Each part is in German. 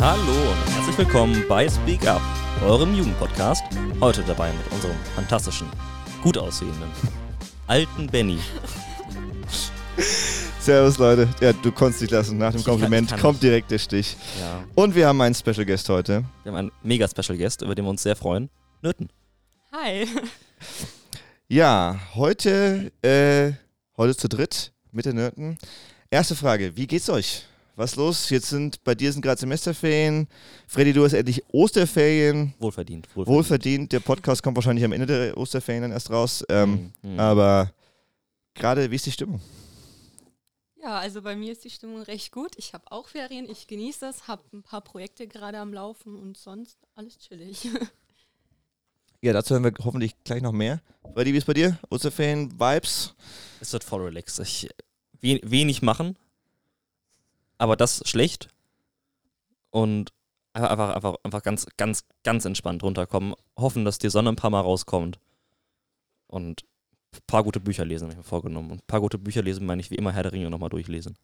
Hallo und herzlich willkommen bei Speak Up, eurem Jugendpodcast. Heute dabei mit unserem fantastischen, gut aussehenden, alten Benny. Servus Leute. Ja, du konntest dich lassen. Nach dem Ich kann- Kompliment kann kommt nicht. direkt der Stich. Ja, Und wir haben einen Special Guest heute. wir haben einen mega Special Guest, über den wir uns sehr freuen. Nöten. Hi. Ja, heute, äh, heute zu dritt mit den Nörten. Erste Frage, wie geht's euch? Was los? Jetzt sind, bei dir sind gerade Semesterferien. Freddy, du hast endlich Osterferien. Wohlverdient. Wohlverdient. Wohlverdient. Der Podcast kommt wahrscheinlich am Ende der Osterferien dann erst raus. Ähm, Mhm, mhm. Aber gerade, wie ist die Stimmung? Ja, also bei mir ist die Stimmung recht gut. Ich habe auch Ferien, ich genieße das, habe ein paar Projekte gerade am Laufen und sonst alles chillig. Ja, dazu hören wir hoffentlich gleich noch mehr. Freddy, wie ist bei dir? Osterferien, Vibes? Es wird voll relaxed. Ich, wenig machen, aber das schlecht. Und einfach, einfach, einfach, ganz, ganz, ganz entspannt runterkommen. Hoffen, dass die Sonne ein paar Mal rauskommt. Und ein paar gute Bücher lesen, habe ich mir vorgenommen. Und ein paar gute Bücher lesen meine ich wie immer Herr der Ringe nochmal durchlesen.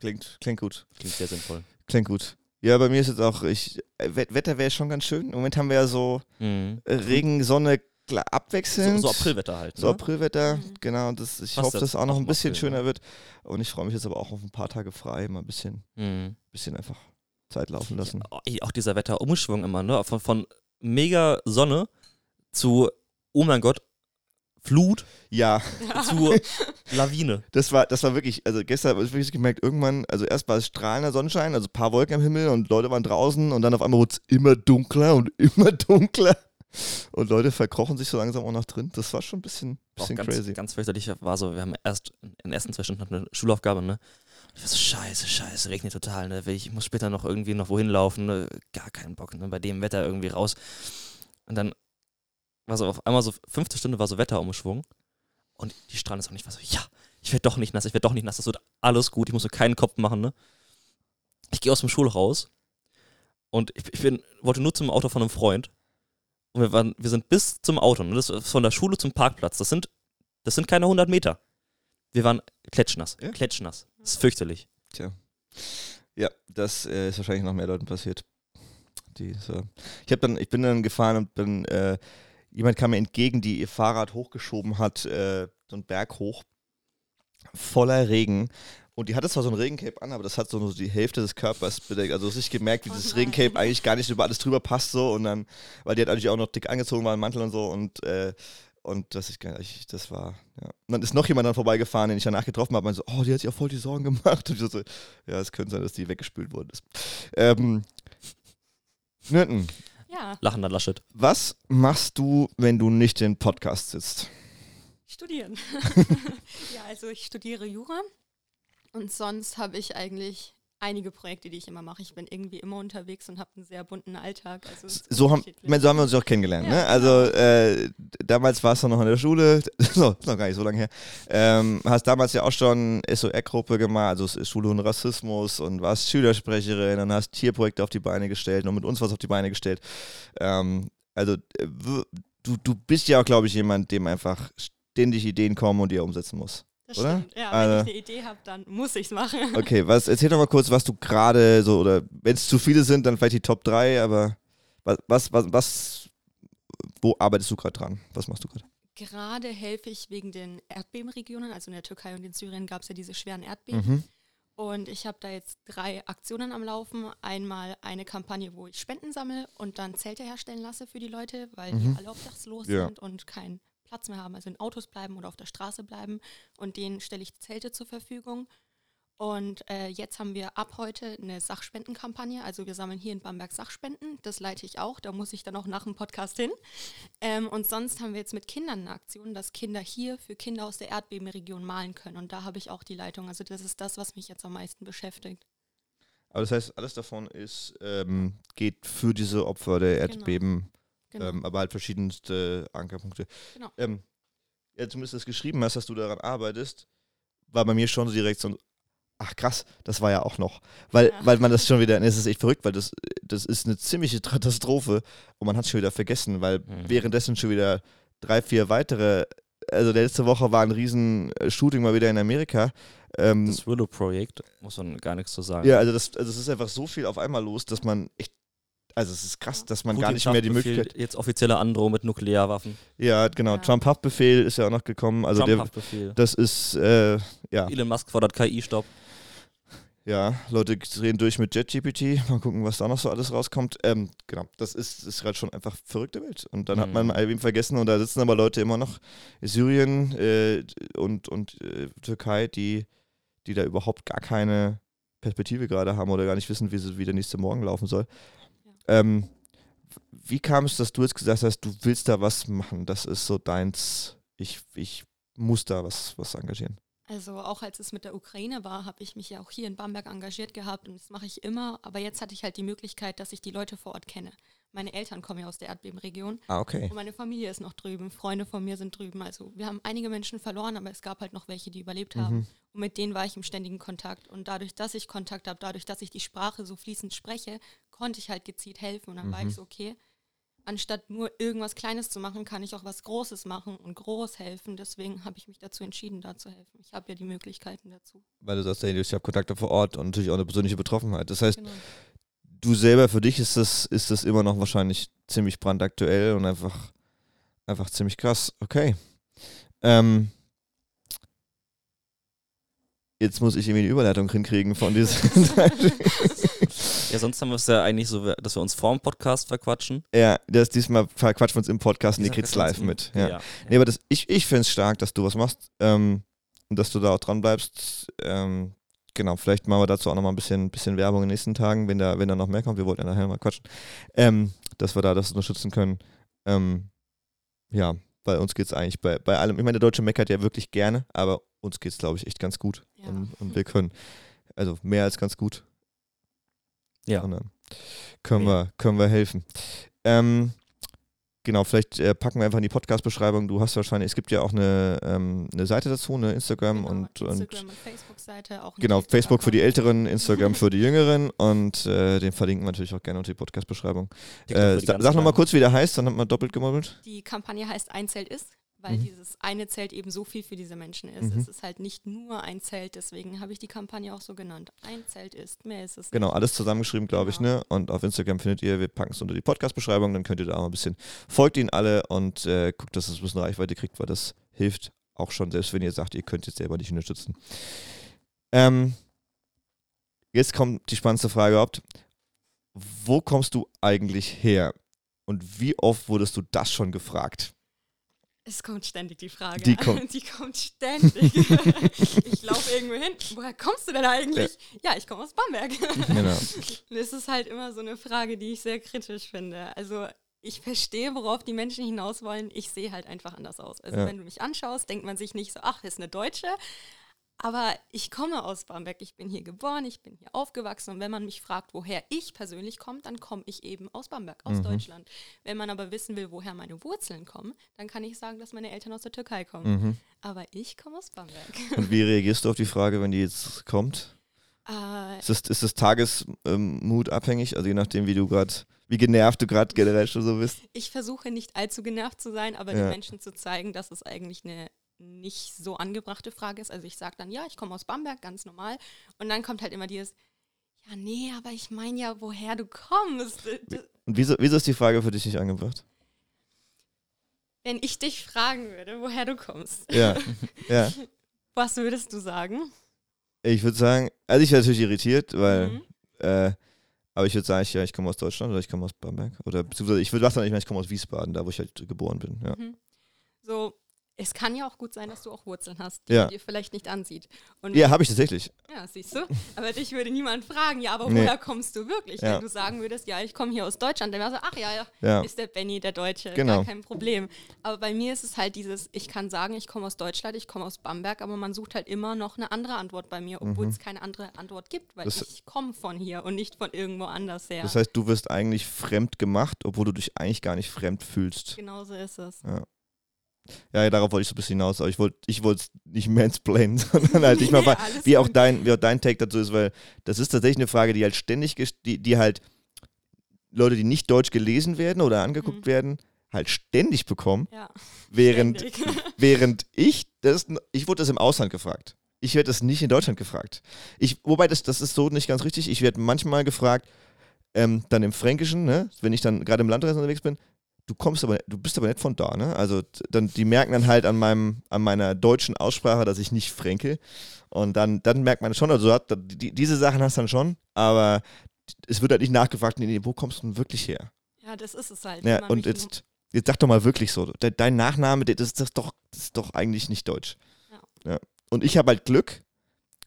Klingt, klingt gut. Klingt sehr sinnvoll. Klingt gut. Ja, bei mir ist jetzt auch, ich, äh, Wet- Wetter wäre schon ganz schön. Im Moment haben wir ja so Mhm. Regen, Sonne kla- So, abwechselnd. so Aprilwetter halt. So Ne? Aprilwetter, Mhm. genau. Und das, ich Passt hoffe, ja dass es auch noch ein bisschen April, schöner ja. wird. Und ich freue mich jetzt aber auch auf ein paar Tage frei, mal ein bisschen, Mhm. bisschen einfach Zeit laufen lassen. Ey, auch dieser Wetterumschwung immer, ne? Von, von mega Sonne zu, oh mein Gott, Flut Ja, zu Lawine. das war, das war wirklich, also gestern habe ich wirklich gemerkt, irgendwann, also erst war es strahlender Sonnenschein, also ein paar Wolken am Himmel und Leute waren draußen und dann auf einmal wurde es immer dunkler und immer dunkler. Und Leute verkrochen sich so langsam auch nach drin. Das war schon ein bisschen, bisschen ganz, crazy. ganz fürchterlich war so, wir haben erst in den ersten zwei Stunden hatten eine Schulaufgabe, ne? Ich war so, scheiße, scheiße, regnet total, ne? Ich muss später noch irgendwie noch wohin laufen, ne? Gar keinen Bock, ne? Bei dem Wetter irgendwie raus. Und dann war so auf einmal so, fünfte Stunde war so Wetterumschwung. Und die Strahlen ist auch nicht, war so, ja, ich werde doch nicht nass, ich werde doch nicht nass, das wird alles gut, ich muss mir keinen Kopf machen, ne? Ich gehe aus dem Schulhaus und ich, ich bin, wollte nur zum Auto von einem Freund. Und wir, waren, wir sind bis zum Auto, ne? das ist von der Schule zum Parkplatz. Das sind, das sind keine 100 Meter. Wir waren klatschnass, Ja? klatschnass. Das ist fürchterlich. Tja. Ja, das äh, ist wahrscheinlich noch mehr Leuten passiert. Die, so. Ich, hab dann, ich bin dann gefahren und bin, äh, jemand kam mir entgegen, die ihr Fahrrad hochgeschoben hat, äh, so einen Berg hoch, voller Regen. Und die hatte zwar so ein Regencape an, aber das hat so nur die Hälfte des Körpers bedeckt. Also es ist gemerkt, wie Oh dieses nein. Regencape eigentlich gar nicht über alles drüber passt so. Und dann, weil die hat natürlich auch noch dick angezogen war, im Mantel und so. Und, äh, und das, ich, ich, das war, ja. Und dann ist noch jemand dann vorbeigefahren, den ich danach getroffen habe. Und so, oh, die hat sich auch voll die Sorgen gemacht. Und ich so, ja, es könnte sein, dass die weggespült worden ist. Ähm, Nürten, ja, Lachender Laschet. was machst du, wenn du nicht in Podcast sitzt? studieren. ja, also ich studiere Jura und sonst habe ich eigentlich einige Projekte, die ich immer mache. Ich bin irgendwie immer unterwegs und habe einen sehr bunten Alltag. Also So haben, meine, so haben wir uns auch kennengelernt. Ja, ne? Also äh, damals warst du noch in der Schule, so, ist noch gar nicht so lange her. Ähm, hast damals ja auch schon SOR-Gruppe gemacht, also Schule und Rassismus und warst Schülersprecherin und hast Tierprojekte auf die Beine gestellt und mit uns was auf die Beine gestellt. Ähm, also äh, du, du bist ja auch, glaube ich, jemand, dem einfach ständig Ideen kommen und die er umsetzen muss. Das oder? stimmt. Ja, Also- wenn ich eine Idee habe, dann muss ich es machen. Okay, was, erzähl doch mal kurz, was du gerade so, oder wenn es zu viele sind, dann vielleicht die Top 3, aber was, was, was, was wo arbeitest du gerade dran? Was machst du gerade? Gerade helfe ich wegen den Erdbebenregionen, also in der Türkei und in Syrien gab es ja diese schweren Erdbeben. Mhm. Und ich habe da jetzt drei Aktionen am Laufen. Einmal eine Kampagne, wo ich Spenden sammle und dann Zelte herstellen lasse für die Leute, weil Mhm. die alle obdachlos Ja. sind und keinen Platz mehr haben, also in Autos bleiben oder auf der Straße bleiben. Und denen stelle ich Zelte zur Verfügung. Und äh, jetzt haben wir ab heute eine Sachspendenkampagne. Also wir sammeln hier in Bamberg Sachspenden. Das leite ich auch. Da muss ich dann auch nach dem Podcast hin. Ähm, und sonst haben wir jetzt mit Kindern eine Aktion, dass Kinder hier für Kinder aus der Erdbebenregion malen können. Und da habe ich auch die Leitung. Also das ist das, was mich jetzt am meisten beschäftigt. Aber das heißt, alles davon ist, ähm, geht für diese Opfer der Erdbeben, Genau. Ähm, aber halt verschiedenste Ankerpunkte. Genau. Ähm, ja, zumindest das geschrieben hast, dass du daran arbeitest, war bei mir schon so direkt so ein, ach krass, das war ja auch noch. Weil, Ja. weil man das schon wieder, es ist echt verrückt, weil das, das ist eine ziemliche Katastrophe und man hat es schon wieder vergessen, weil Mhm. währenddessen schon wieder drei, vier weitere also letzte Woche war ein riesen äh, Shooting mal wieder in Amerika. Ähm, Das Willow-Projekt, muss man gar nichts zu sagen. ja, also das, also es ist einfach so viel auf einmal los, dass man echt, also es ist krass, dass man gar Putin nicht mehr die Möglichkeit. Jetzt offizielle Androhung mit Nuklearwaffen. Ja, genau. Ja. Trump-Haftbefehl ist ja auch noch gekommen. Also der, Trump-Haftbefehl. das ist, äh, ja, Elon Musk fordert KI-Stopp. ja, Leute drehen durch mit JetGPT. Mal gucken, was da noch so alles rauskommt. Ähm, genau, das ist, ist gerade schon einfach verrückte Welt. Und dann hat man Mhm. mal eben vergessen und da sitzen aber Leute immer noch Syrien äh, und, und äh, Türkei, die, die da überhaupt gar keine Perspektive gerade haben oder gar nicht wissen, wie, sie, wie der nächste Morgen laufen soll. Ähm, wie kam es, dass du jetzt gesagt hast, du willst da was machen? Das ist so deins. Ich, ich muss da was, was engagieren. Also auch als es mit der Ukraine war, habe ich mich ja auch hier in Bamberg engagiert gehabt und das mache ich immer. Aber jetzt hatte ich halt die Möglichkeit, dass ich die Leute vor Ort kenne. Meine Eltern kommen ja aus der Erdbebenregion Ah, okay. und meine Familie ist noch drüben. Freunde von mir sind drüben. Also wir haben einige Menschen verloren, aber es gab halt noch welche, die überlebt haben. Mhm. Und mit denen war ich im ständigen Kontakt. Und dadurch, dass ich Kontakt habe, dadurch, dass ich die Sprache so fließend spreche, konnte ich halt gezielt helfen. Und dann war Mhm. ich so, okay, anstatt nur irgendwas Kleines zu machen, kann ich auch was Großes machen und groß helfen. Deswegen habe ich mich dazu entschieden, da zu helfen. Ich habe ja die Möglichkeiten dazu. Weil du sagst, hey, ich habe Kontakte vor Ort und natürlich auch eine persönliche Betroffenheit. Das heißt, Genau. du selber, für dich ist das, ist das immer noch wahrscheinlich ziemlich brandaktuell und einfach, einfach ziemlich krass. Okay. Ähm, jetzt muss ich irgendwie eine Überleitung hinkriegen von diesem. Ja, sonst haben wir es ja eigentlich so, dass wir uns vorm Podcast verquatschen. ja, das diesmal verquatschen wir uns im Podcast und die kriegt's live mit. im- Ja. Nee, aber das, ich, ich finde es stark, dass du was machst ähm, und dass du da auch dran bleibst. Ähm, genau, vielleicht machen wir dazu auch noch mal ein bisschen, bisschen Werbung in den nächsten Tagen, wenn da, wenn da noch mehr kommt. Wir wollten ja nachher mal quatschen. Ähm, dass wir da das unterstützen können. Ähm, ja, bei uns geht es eigentlich bei, bei allem. Ich meine, der Deutsche meckert ja wirklich gerne, aber uns geht es, glaube ich, echt ganz gut. Ja. Und, und wir können, also mehr als ganz gut. Ja. Und dann können, wir, können wir helfen. Ähm, genau, vielleicht äh, packen wir einfach in die Podcast-Beschreibung. Du hast wahrscheinlich, es gibt ja auch eine, ähm, eine Seite dazu, eine Instagram Genau, und, und Instagram und Facebook-Seite auch. genau, Facebook für die. Älteren, Instagram für die Jüngeren und äh, den verlinken wir natürlich auch gerne unter die Podcast-Beschreibung. Äh, sag nochmal kurz, wie der heißt, dann hat man doppelt gemobbelt. Die Kampagne heißt Ein Zelt ist, weil Mhm. dieses eine Zelt eben so viel für diese Menschen ist. Mhm. Es ist halt nicht nur ein Zelt, deswegen habe ich die Kampagne auch so genannt. Ein Zelt ist, mehr ist es Genau, nicht. alles zusammengeschrieben, glaube ich, Genau. ne? Und auf Instagram findet ihr, wir packen es unter die Podcast-Beschreibung, dann könnt ihr da auch ein bisschen, folgt ihnen alle und äh, guckt, dass es ein bisschen Reichweite kriegt, weil das hilft auch schon, selbst wenn ihr sagt, ihr könnt jetzt selber nicht unterstützen. Ähm, jetzt kommt die spannendste Frage überhaupt. Wo kommst du eigentlich her? Und wie oft wurdest du das schon gefragt? Es kommt ständig die Frage. Die kommt. Die kommt ständig. ich laufe irgendwo hin. Woher kommst du denn eigentlich? Ja, ich komme aus Bamberg. Genau. Das ist halt immer so eine Frage, die ich sehr kritisch finde. Also ich verstehe, worauf die Menschen hinaus wollen. Ich sehe halt einfach anders aus. Also Ja. wenn du mich anschaust, denkt man sich nicht so, ach, ist eine Deutsche. Aber ich komme aus Bamberg. Ich bin hier geboren, ich bin hier aufgewachsen. Und wenn man mich fragt, woher ich persönlich komme, dann komme ich eben aus Bamberg, aus Mhm. Deutschland. Wenn man aber wissen will, woher meine Wurzeln kommen, dann kann ich sagen, dass meine Eltern aus der Türkei kommen. Mhm. Aber ich komme aus Bamberg. Und wie reagierst du auf die Frage, wenn die jetzt kommt? Äh, Ist das, ist das Tagesmut abhängig? Also je nachdem, wie du gerade, wie genervt du gerade generell schon so bist. ich versuche nicht allzu genervt zu sein, aber Ja. den Menschen zu zeigen, dass es eigentlich eine nicht so angebrachte Frage ist. Also ich sage dann, ja, ich komme aus Bamberg, ganz normal. Und dann kommt halt immer dieses, ja, nee, aber ich meine ja, woher du kommst. Und wieso, wieso ist die Frage für dich nicht angebracht? Wenn ich dich fragen würde, woher du kommst, Ja, ja. was würdest du sagen? Ich würde sagen, also ich wäre natürlich irritiert, weil, Mhm. äh, aber ich würde sagen, ich, ja, ich komme aus Deutschland oder ich komme aus Bamberg. Oder beziehungsweise ich würde sagen, ich meine, ich komme aus Wiesbaden, da wo ich halt geboren bin. Ja. Mhm. So, es kann ja auch gut sein, dass du auch Wurzeln hast, die Ja. dir vielleicht nicht ansieht. Und Ja, habe ich tatsächlich. Ja, siehst du? Aber dich würde niemand fragen, ja, aber Nee. woher kommst du wirklich? Ja. Wenn du sagen würdest, ja, ich komme hier aus Deutschland, dann wäre so, ach ja, ja, Ja. ist der Benny der Deutsche, Genau. gar kein Problem. Aber bei mir ist es halt dieses, ich kann sagen, ich komme aus Deutschland, ich komme aus Bamberg, aber man sucht halt immer noch eine andere Antwort bei mir, obwohl Mhm. es keine andere Antwort gibt, weil Das- ich komme von hier und nicht von irgendwo anders her. Das heißt, du wirst eigentlich fremd gemacht, obwohl du dich eigentlich gar nicht fremd fühlst. Genauso ist es. Ja, ja darauf wollte ich so ein bisschen hinaus, aber ich wollte ich es nicht mansplainen, sondern halt nicht mal, Nee, wie auch, dein, wie auch dein Take dazu ist, weil das ist tatsächlich eine Frage, die halt ständig, die, die halt Leute, die nicht deutsch gelesen werden oder angeguckt Mhm. werden, halt ständig bekommen, Ja, während, ständig. während ich das, ich wurde das im Ausland gefragt. Ich werde das nicht in Deutschland gefragt. Ich, wobei das, das ist so nicht ganz richtig. Ich werde manchmal gefragt, ähm, dann im Fränkischen, ne, wenn ich dann gerade im Landkreis unterwegs bin, du kommst aber, du bist aber nicht von da, ne? Also dann, die merken dann halt an meinem, an meiner deutschen Aussprache, dass ich nicht fränke. Und dann, dann merkt man schon, also hat, die, diese Sachen hast du dann schon, aber es wird halt nicht nachgefragt, nee, nee, wo kommst du denn wirklich her? ja, das ist es halt. Ja, und jetzt, jetzt sag doch mal wirklich so, de, dein Nachname, das ist, das, doch, das ist doch eigentlich nicht deutsch. Ja. Ja. Und ich habe halt Glück,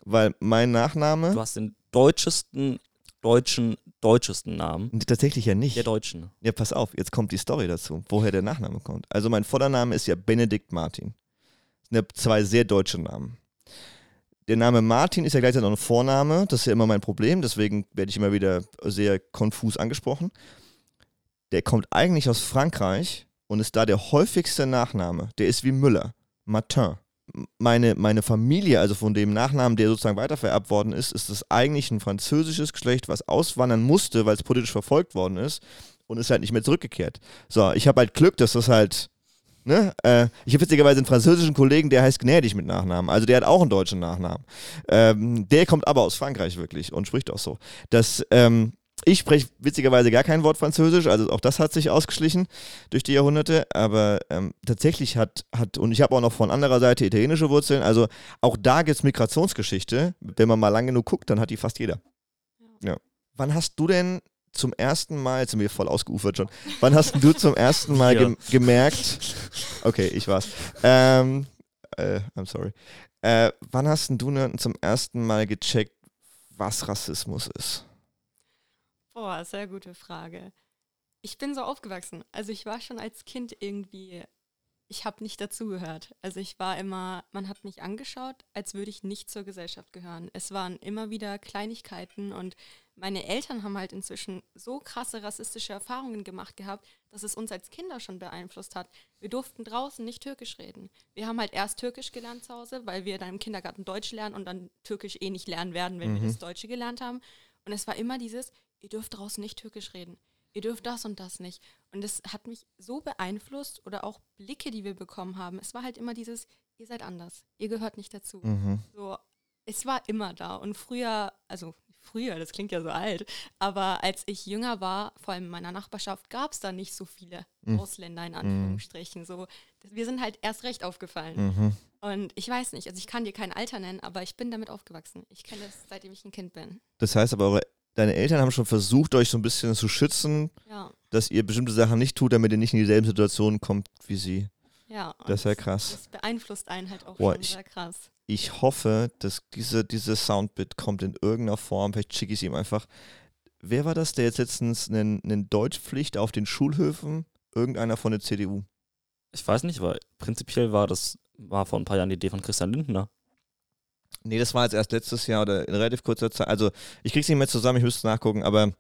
weil mein Nachname, Du hast den deutschesten, deutschen, deutschesten Namen tatsächlich ja nicht. der Deutschen. Ja, pass auf, jetzt kommt die Story dazu, woher der Nachname kommt. Also mein Vordername ist ja Benedikt Martin. Das sind ja zwei sehr deutsche Namen. Der Name Martin ist ja gleichzeitig auch ein Vorname, das ist ja immer mein Problem, deswegen werde ich immer wieder sehr konfus angesprochen. Der kommt eigentlich aus Frankreich und ist da der häufigste Nachname. Der ist wie Müller, Martin. Meine, meine Familie, also von dem Nachnamen, der sozusagen weitervererbt worden ist, ist das eigentlich ein französisches Geschlecht, was auswandern musste, weil es politisch verfolgt worden ist und ist halt nicht mehr zurückgekehrt. So, ich habe halt Glück, dass das halt, ne, äh, ich habe witzigerweise einen französischen Kollegen, der heißt Gnädig mit Nachnamen, also der hat auch einen deutschen Nachnamen. Ähm, der kommt aber aus Frankreich wirklich und spricht auch so. Das, ähm, ich spreche witzigerweise gar kein Wort Französisch, also auch das hat sich ausgeschlichen durch die Jahrhunderte, aber ähm, tatsächlich hat, hat, und ich habe auch noch von anderer Seite italienische Wurzeln, also auch da gibt es Migrationsgeschichte. Wenn man mal lang genug guckt, dann hat die fast jeder. Ja. Wann hast du denn zum ersten Mal, jetzt sind wir voll ausgeufert schon, wann hast du zum ersten Mal gem gemerkt, okay, ich war's, ähm, äh, I'm sorry, äh, wann hast denn du denn zum ersten Mal gecheckt, was Rassismus ist? Boah, sehr gute Frage. Ich bin so aufgewachsen. Also ich war schon als Kind irgendwie, ich habe nicht dazugehört. Also ich war immer, man hat mich angeschaut, als würde ich nicht zur Gesellschaft gehören. Es waren immer wieder Kleinigkeiten und meine Eltern haben halt inzwischen so krasse rassistische Erfahrungen gemacht gehabt, dass es uns als Kinder schon beeinflusst hat. Wir durften draußen nicht Türkisch reden. Wir haben halt erst Türkisch gelernt zu Hause, weil wir dann im Kindergarten Deutsch lernen und dann Türkisch eh nicht lernen werden, wenn wir Mhm. das Deutsche gelernt haben. Und es war immer dieses, ihr dürft draußen nicht Türkisch reden. Ihr dürft das und das nicht. Und das hat mich so beeinflusst oder auch Blicke, die wir bekommen haben. Es war halt immer dieses, ihr seid anders. Ihr gehört nicht dazu. Mhm. So, es war immer da. Und früher, also früher, das klingt ja so alt, aber als ich jünger war, vor allem in meiner Nachbarschaft, gab es da nicht so viele Mhm. Ausländer in Anführungsstrichen. So, wir sind halt erst recht aufgefallen. Mhm. Und ich weiß nicht, also ich kann dir kein Alter nennen, aber ich bin damit aufgewachsen. Ich kenne das, seitdem ich ein Kind bin. Das heißt aber, eure, deine Eltern haben schon versucht, euch so ein bisschen zu schützen, Ja, dass ihr bestimmte Sachen nicht tut, damit ihr nicht in dieselben Situationen kommt wie sie. ja. Das ist ja krass. Das beeinflusst einen halt auch Boah, schon ich- sehr krass. Ich hoffe, dass diese, diese Soundbit kommt in irgendeiner Form. Vielleicht schicke ich es ihm einfach. Wer war das, der jetzt letztens eine, eine Deutschpflicht auf den Schulhöfen? Irgendeiner von der CDU. Ich weiß nicht, weil prinzipiell war das, war vor ein paar Jahren die Idee von Christian Lindner. Nee, das war jetzt erst letztes Jahr oder in relativ kurzer Zeit. Also ich krieg's nicht mehr zusammen, ich müsste nachgucken, aber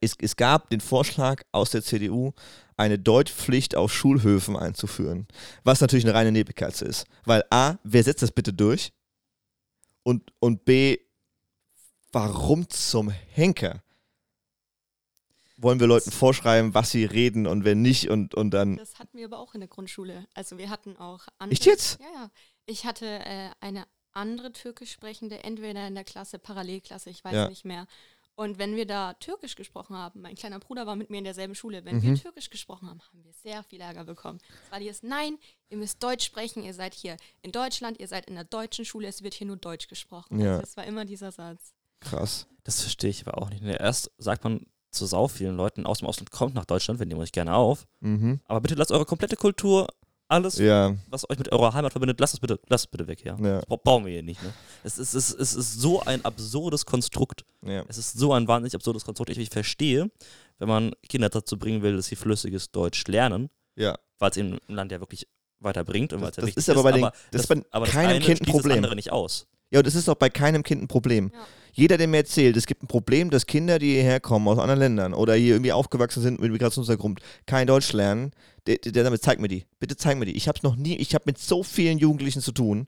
es, es gab den Vorschlag aus der CDU, eine Deutschpflicht auf Schulhöfen einzuführen. Was natürlich eine reine Nebelkerze ist. Weil A, wer setzt das bitte durch? Und, und B, warum zum Henker? Wollen wir Leuten vorschreiben, was sie reden und wenn nicht und, und dann. Das hatten wir aber auch in der Grundschule. Also wir hatten auch andere. Echt jetzt? Ja, ja. Ich hatte äh, eine andere türkisch sprechende, entweder in der Klasse, Parallelklasse, ich weiß Ja. nicht mehr. Und wenn wir da Türkisch gesprochen haben, mein kleiner Bruder war mit mir in derselben Schule, wenn Mhm. wir Türkisch gesprochen haben, haben wir sehr viel Ärger bekommen. Es war dieses, nein, ihr müsst Deutsch sprechen, ihr seid hier in Deutschland, ihr seid in der deutschen Schule, es wird hier nur Deutsch gesprochen. Ja. Also das war immer dieser Satz. Krass. Das verstehe ich aber auch nicht. Ne, Erst sagt man zu sau vielen Leuten aus dem Ausland, kommt nach Deutschland, wir nehmen euch gerne auf. Mhm. Aber bitte lasst eure komplette Kultur, alles, Ja, was euch mit eurer Heimat verbindet, lasst es bitte, lasst es bitte weg, ja. ja, Das bra- brauchen wir hier nicht, ne? Es ist, es, ist, es ist so ein absurdes Konstrukt. ja. Es ist so ein wahnsinnig absurdes Konstrukt. Ich, ich verstehe, wenn man Kinder dazu bringen will, dass sie flüssiges Deutsch lernen, ja. weil es im Land ja wirklich weiterbringt und weil es ja Das wichtig ist aber bei den- das ist bei aber das keinem eine Kind ein Problem. das andere nicht aus. Ja, und das ist auch bei keinem Kind ein Problem. Ja. Jeder, der mir erzählt, es gibt ein Problem, dass Kinder, die hierher kommen aus anderen Ländern oder hier irgendwie aufgewachsen sind mit Migrationshintergrund, kein Deutsch lernen, der, der damit zeig mir die. Bitte zeig mir die. Ich habe noch nie, ich habe mit so vielen Jugendlichen zu tun,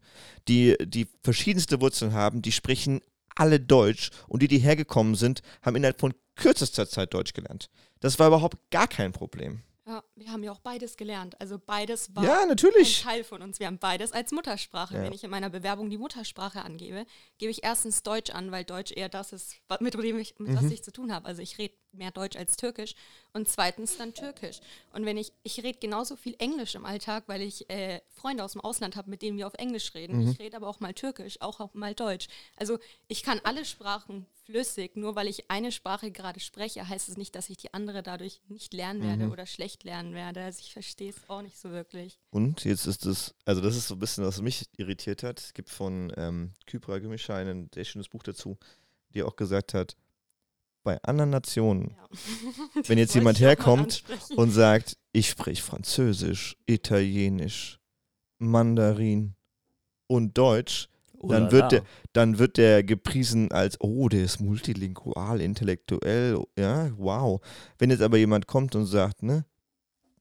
die die verschiedenste Wurzeln haben, die sprechen alle Deutsch und die, die hergekommen sind, haben innerhalb von kürzester Zeit Deutsch gelernt. Das war überhaupt gar kein Problem. Ja, wir haben ja auch beides gelernt. Also beides war Ja, ein. Teil von uns. Wir haben beides als Muttersprache. Ja. Wenn ich in meiner Bewerbung die Muttersprache angebe, gebe ich erstens Deutsch an, weil Deutsch eher das ist, mit dem ich, mit Mhm. was ich zu tun habe. Also ich rede mehr Deutsch als Türkisch. Und zweitens dann Türkisch. Und wenn ich, ich rede genauso viel Englisch im Alltag, weil ich äh, Freunde aus dem Ausland habe, mit denen wir auf Englisch reden. Mhm. Ich rede aber auch mal Türkisch, auch, auch mal Deutsch. Also ich kann alle Sprachen flüssig. Nur weil ich eine Sprache gerade spreche, heißt es nicht, dass ich die andere dadurch nicht lernen werde Mhm. oder schlecht lernen werde. Also ich verstehe es auch nicht so wirklich. Und jetzt ist es, also das ist so ein bisschen, was mich irritiert hat. Es gibt von ähm, Kypra Gümüşay ein sehr schönes Buch dazu, die auch gesagt hat, bei anderen Nationen, Ja. wenn jetzt jemand herkommt und sagt, ich spreche Französisch, Italienisch, Mandarin und Deutsch, dann Ulala. wird der, dann wird der gepriesen als, oh, der ist multilingual, intellektuell, ja, wow. Wenn jetzt aber jemand kommt und sagt, ne,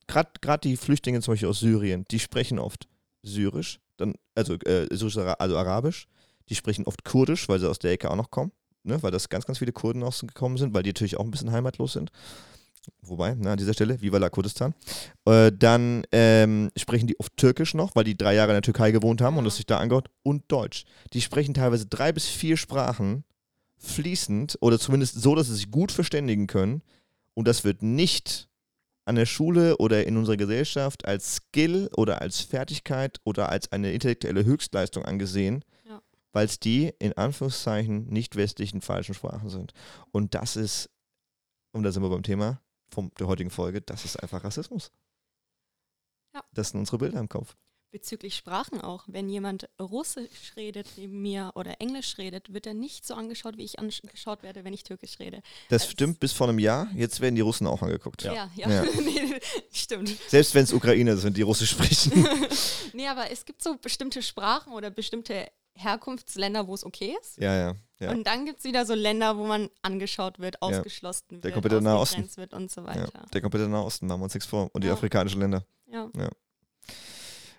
gerade die Flüchtlinge zum Beispiel aus Syrien, die sprechen oft Syrisch, dann, also, äh, Syrisch, also Arabisch, die sprechen oft Kurdisch, weil sie aus der Ecke auch noch kommen, ne, weil das ganz, ganz viele Kurden ausgekommen sind, weil die natürlich auch ein bisschen heimatlos sind. Wobei, na, an dieser Stelle, Viva la Kurdistan. Äh, dann ähm, sprechen die oft Türkisch noch, weil die drei Jahre in der Türkei gewohnt haben und es sich da angehört. Und Deutsch. Die sprechen teilweise drei bis vier Sprachen fließend oder zumindest so, dass sie sich gut verständigen können. Und das wird nicht an der Schule oder in unserer Gesellschaft als Skill oder als Fertigkeit oder als eine intellektuelle Höchstleistung angesehen. Weil es die in Anführungszeichen nicht westlichen falschen Sprachen sind. Und das ist, und da sind wir beim Thema von der heutigen Folge, das ist einfach Rassismus. Ja. Das sind unsere Bilder im Kopf. Bezüglich Sprachen auch. Wenn jemand Russisch redet neben mir oder Englisch redet, wird er nicht so angeschaut, wie ich angeschaut werde, wenn ich Türkisch rede. Das Das- stimmt bis vor einem Jahr. Jetzt werden die Russen auch angeguckt. Ja, ja. Ja. nee, stimmt. Selbst wenn es Ukrainer sind, die Russisch sprechen. Nee, aber es gibt so bestimmte Sprachen oder bestimmte Herkunftsländer, wo es okay ist. ja, ja. ja. Und dann gibt es wieder so Länder, wo man angeschaut wird, ausgeschlossen Der wird, komplette Osten. ausgegrenzt wird und so ja. weiter. Der komplette Nahe Osten, machen wir uns nichts vor. Und die Ja. afrikanischen Länder. Ja.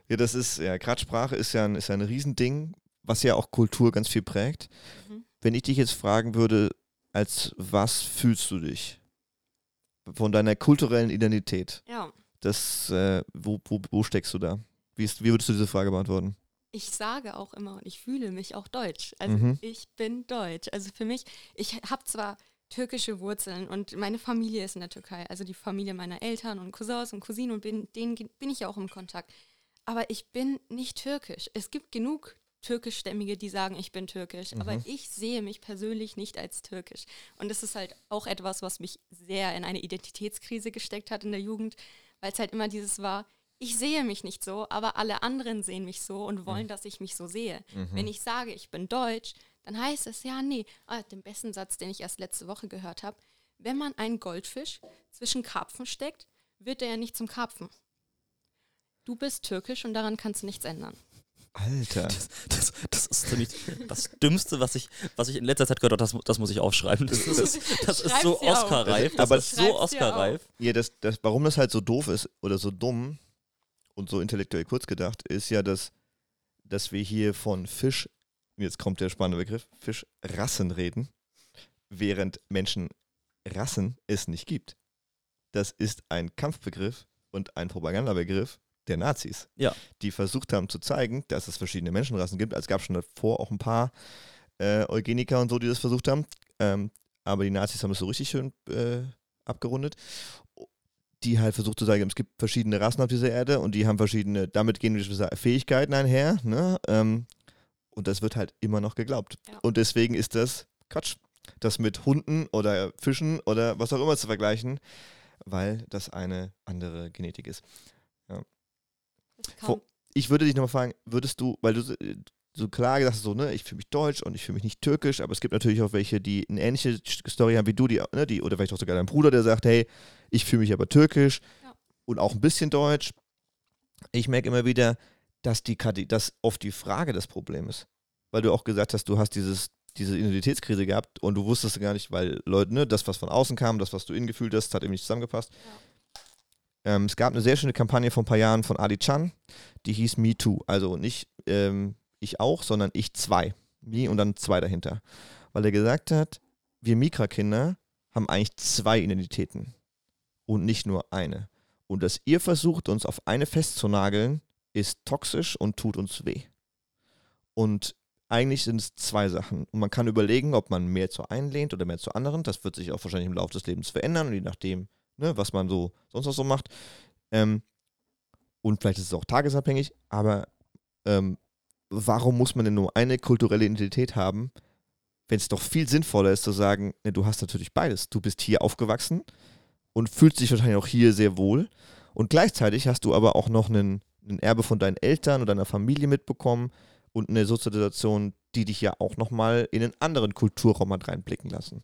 Ja, das ist, ja, gerade Sprache ist ja, ein, ist ja ein Riesending, was ja auch Kultur ganz viel prägt. Mhm. Wenn ich dich jetzt fragen würde, als was fühlst du dich? Von deiner kulturellen Identität. ja. Das, äh, wo, wo, wo steckst du da? Wie, ist, wie würdest du diese Frage beantworten? Ich sage auch immer und ich fühle mich auch deutsch. Also Mhm. ich bin deutsch. Also für mich, ich habe zwar türkische Wurzeln und meine Familie ist in der Türkei, also die Familie meiner Eltern und Cousins und Cousinen und bin, denen bin ich ja auch im Kontakt. Aber ich bin nicht türkisch. Es gibt genug türkischstämmige, die sagen, ich bin türkisch, aber Mhm. ich sehe mich persönlich nicht als türkisch. Und das ist halt auch etwas, was mich sehr in eine Identitätskrise gesteckt hat in der Jugend, weil es halt immer dieses war, ich sehe mich nicht so, aber alle anderen sehen mich so und wollen, dass ich mich so sehe. Wenn ich sage, ich bin deutsch, dann heißt es, ja, nee, ah, den besten Satz, den ich erst letzte Woche gehört habe, wenn man einen Goldfisch zwischen Karpfen steckt, wird er ja nicht zum Karpfen. Du bist türkisch und daran kannst du nichts ändern. Alter. Das, das ist ziemlich das Dümmste, was ich, was ich in letzter Zeit gehört habe. Das, das muss ich aufschreiben. Das, ist- das, das ist so. Oscar-reif. Das Aber ist so Oscar-reif. Ja, das, das, warum das halt so doof ist oder so dumm und so intellektuell kurz gedacht, ist ja, dass, dass wir hier von Fisch, jetzt kommt der spannende Begriff, Fischrassen reden, während Menschen Rassen es nicht gibt. Das ist ein Kampfbegriff und ein Propagandabegriff der Nazis, Ja. die versucht haben zu zeigen, dass es verschiedene Menschenrassen gibt. Es gab schon davor auch ein paar äh, Eugeniker und so, die das versucht haben. Ähm, aber die Nazis haben es so richtig schön äh, abgerundet. Die halt versucht zu sagen, es gibt verschiedene Rassen auf dieser Erde und die haben verschiedene, damit gehen gewisse Fähigkeiten einher. Ne? Ähm, und das wird halt immer noch geglaubt. Ja. Und deswegen ist das Quatsch, das mit Hunden oder Fischen oder was auch immer zu vergleichen, weil das eine andere Genetik ist. Kam, Ich würde dich nochmal fragen, würdest du, weil du so- klar gesagt so, ne, ich fühle mich deutsch und ich fühle mich nicht türkisch, aber es gibt natürlich auch welche, die eine ähnliche Story haben wie du, die, ne, die oder vielleicht auch sogar dein Bruder, der sagt, hey, ich fühle mich aber türkisch Ja. und auch ein bisschen deutsch. Ich merke immer wieder, dass die dass oft die Frage das Problem ist. Weil du auch gesagt hast, du hast dieses, diese Identitätskrise gehabt und du wusstest gar nicht, weil Leute, ne, das, was von außen kam, das, was du innen gefühlt hast, hat eben nicht zusammengepasst. Ähm, es gab eine sehr schöne Kampagne vor ein paar Jahren von Adi Chan, die hieß Me Too. Also nicht ähm, ich auch, sondern ich zwei. Me und dann zwei dahinter. Weil er gesagt hat, wir Mikra-Kinder haben eigentlich zwei Identitäten und nicht nur eine. Und dass ihr versucht, uns auf eine festzunageln, ist toxisch und tut uns weh. Und eigentlich sind es zwei Sachen. Und man kann überlegen, ob man mehr zu einen lehnt oder mehr zu anderen. Das wird sich auch wahrscheinlich im Laufe des Lebens verändern und je nachdem, ne, was man so sonst noch so macht. Ähm, und vielleicht ist es auch tagesabhängig, aber ähm, warum muss man denn nur eine kulturelle Identität haben, wenn es doch viel sinnvoller ist zu sagen, ne, du hast natürlich beides. Du bist hier aufgewachsen und fühlst dich wahrscheinlich auch hier sehr wohl. Und gleichzeitig hast du aber auch noch einen, einen Erbe von deinen Eltern oder deiner Familie mitbekommen und eine Sozialisation, die dich ja auch nochmal in einen anderen Kulturraum hat reinblicken lassen.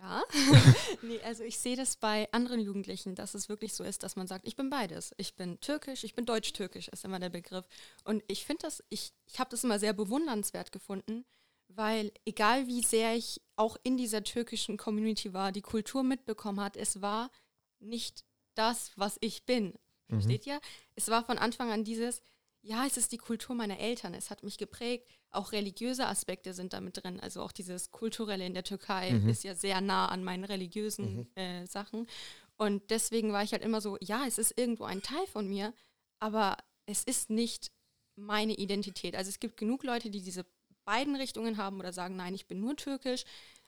Ja, nee, also ich sehe das bei anderen Jugendlichen, dass es wirklich so ist, dass man sagt, ich bin beides. Ich bin türkisch, ich bin deutsch-türkisch, ist immer der Begriff. Und ich finde das, ich, ich habe das immer sehr bewundernswert gefunden, weil egal wie sehr ich auch in dieser türkischen Community war, die Kultur mitbekommen hat, es war nicht das, was ich bin. Mhm. Versteht ihr? Es war von Anfang an dieses, ja, es ist die Kultur meiner Eltern, es hat mich geprägt. Auch religiöse Aspekte sind damit drin. Also auch dieses Kulturelle in der Türkei Mhm. ist ja sehr nah an meinen religiösen äh, Sachen. Und deswegen war ich halt immer so, ja, es ist irgendwo ein Teil von mir, aber es ist nicht meine Identität. Also es gibt genug Leute, die diese beiden Richtungen haben oder sagen, nein, ich bin nur türkisch.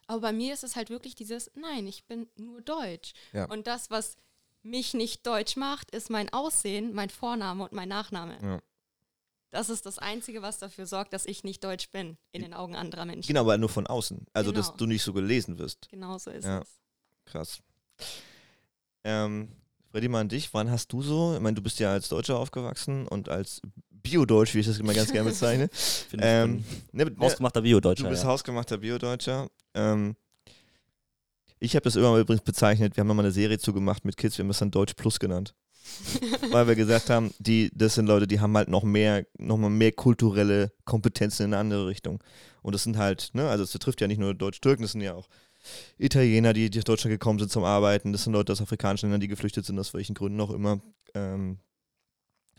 Aber bei mir ist es halt wirklich dieses, nein, ich bin nur deutsch. Ja. Und das, was mich nicht deutsch macht, ist mein Aussehen, mein Vorname und mein Nachname. Ja. Das ist das Einzige, was dafür sorgt, dass ich nicht deutsch bin in den Augen anderer Menschen. Genau, aber nur von außen. Also, dass Genau. du nicht so gelesen wirst. Genau so ist Ja. es. Krass. Ähm, Freddy, mal an dich. Wann hast du so, ich meine, du bist ja als Deutscher aufgewachsen und als Bio-Deutsch, wie ich das immer ganz gerne bezeichne. Ähm, ne, ne, hausgemachter Bio-Deutscher. du bist ja. hausgemachter Bio-Deutscher. Ähm, ich habe das immer übrigens bezeichnet, wir haben nochmal eine Serie zugemacht mit Kids, wir haben das dann Deutsch Plus genannt. Weil wir gesagt haben, die, das sind Leute, die haben halt noch mehr, noch mal mehr kulturelle Kompetenzen in eine andere Richtung. Und das sind halt, ne, also es betrifft ja nicht nur Deutsch-Türken, das sind ja auch Italiener, die, aus Deutschland gekommen sind zum Arbeiten, das sind Leute aus afrikanischen Ländern, die geflüchtet sind, aus welchen Gründen auch immer. Ähm,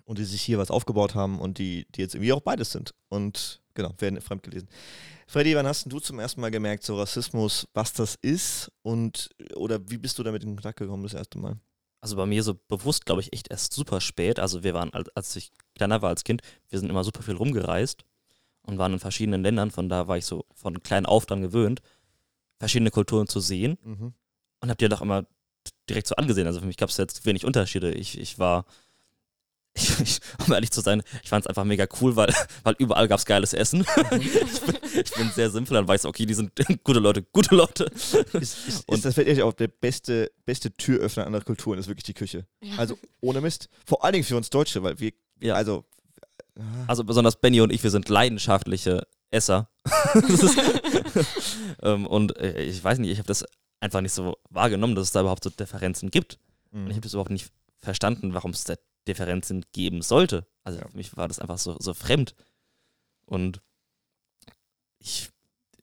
und die sich hier was aufgebaut haben und die, die jetzt irgendwie auch beides sind. Und genau, werden fremd gelesen. Freddy, wann hast du zum ersten Mal gemerkt, so Rassismus, was das ist und oder wie bist du damit in Kontakt gekommen das erste Mal? Also bei mir so bewusst, glaube ich, echt erst super spät. Also wir waren, als- ich kleiner war als Kind, wir sind immer super viel rumgereist und waren in verschiedenen Ländern. Von da war ich so von klein auf dran gewöhnt, verschiedene Kulturen zu sehen Mhm. und hab die doch immer direkt so angesehen. Also für mich gab es jetzt wenig Unterschiede. Ich, ich war, ich, ich, um ehrlich zu sein, ich fand es einfach mega cool, weil, weil überall gab es geiles Essen. ich, bin, ich bin sehr simpel, dann weiß ich, okay, die sind gute Leute, gute Leute. Ist, ist, Und- ist das wirklich auch der beste, beste Türöffner anderer Kulturen, ist wirklich die Küche. Ja. Also ohne Mist. Vor allen Dingen für uns Deutsche, weil wir, Ja. also Also besonders Benny und ich, wir sind leidenschaftliche Esser. Ist, ähm, und äh, ich weiß nicht, ich habe das einfach nicht so wahrgenommen, dass es da überhaupt so Differenzen gibt. Und ich mh. habe das überhaupt nicht verstanden, warum es da Differenzen geben sollte. Also Ja. für mich war das einfach so, so fremd. Und ich,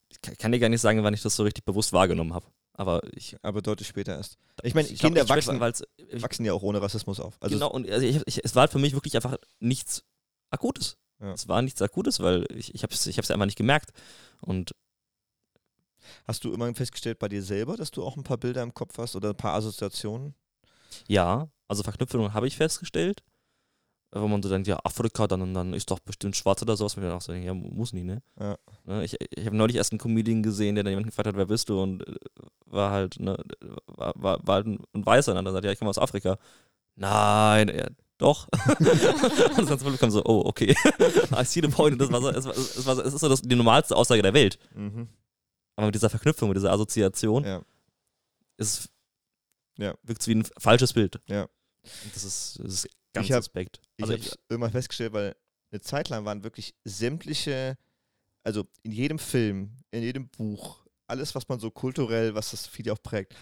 ich kann- dir gar nicht sagen, wann ich das so richtig bewusst wahrgenommen habe. Aber ich, aber deutlich später erst. Ich meine, glaub, Kinder ich spät, wachsen, ich, wachsen ja auch ohne Rassismus auf. Also genau, und also ich, ich, es war halt für mich wirklich einfach nichts Akutes. Ja. Es war nichts Akutes, weil ich, ich habe es ich hab's einfach nicht gemerkt. Und hast du immer festgestellt bei dir selber, dass du auch ein paar Bilder im Kopf hast oder ein paar Assoziationen? ja, also Verknüpfungen habe ich festgestellt. Wo man so denkt, ja, Afrika, dann, dann ist doch bestimmt schwarz oder sowas. Und dann auch so, ja, muss nicht, ne? Ja. Ne, Ich, ich habe neulich erst einen Comedian gesehen, der dann jemanden gefragt hat, wer bist du? Und äh, war halt, ne, war, war, war halt ein, Weißer. Und dann er gesagt, ja, ich komme aus Afrika. Nein, ja, doch. und das ganze Publikum so, oh, okay. I see the point. Das war so, es, war, es, war es ist so das, die normalste Aussage der Welt. Mhm. Aber mit dieser Verknüpfung, mit dieser Assoziation, Ja. ist, Ja. wirkt es wie ein falsches Bild. Ja. Und das ist, das ist ganz Ich hab- suspekt. Ich Also habe es irgendwann festgestellt, weil eine Zeit lang waren wirklich sämtliche, also in jedem Film, in jedem Buch, alles, was man so kulturell, was das viele auch prägt,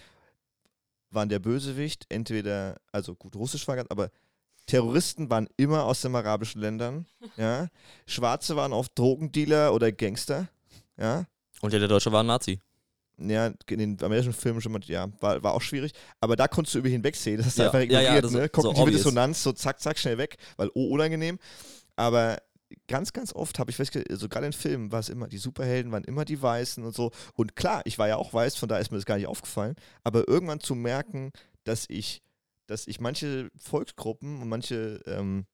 waren der Bösewicht entweder, also gut, russisch war ganz, aber Terroristen waren immer aus den arabischen Ländern, ja. Schwarze waren oft Drogendealer oder Gangster, ja. Und ja, der Deutsche war ein Nazi. Ja, in den amerikanischen Filmen schon mal, ja, war, war auch schwierig. Aber da konntest du über hinwegsehen. Das du Ja, einfach ja, ja, ignoriert, das- ne? so Kognitive obvious. Dissonanz, so zack, zack, schnell weg, weil oh, unangenehm. Aber ganz, ganz oft habe ich festgestellt, also gerade in Filmen war es immer, die Superhelden waren immer die Weißen und so. Und klar, ich war ja auch weiß, von daher ist mir das gar nicht aufgefallen. Aber irgendwann zu merken, dass ich dass ich manche Volksgruppen und manche, ähm,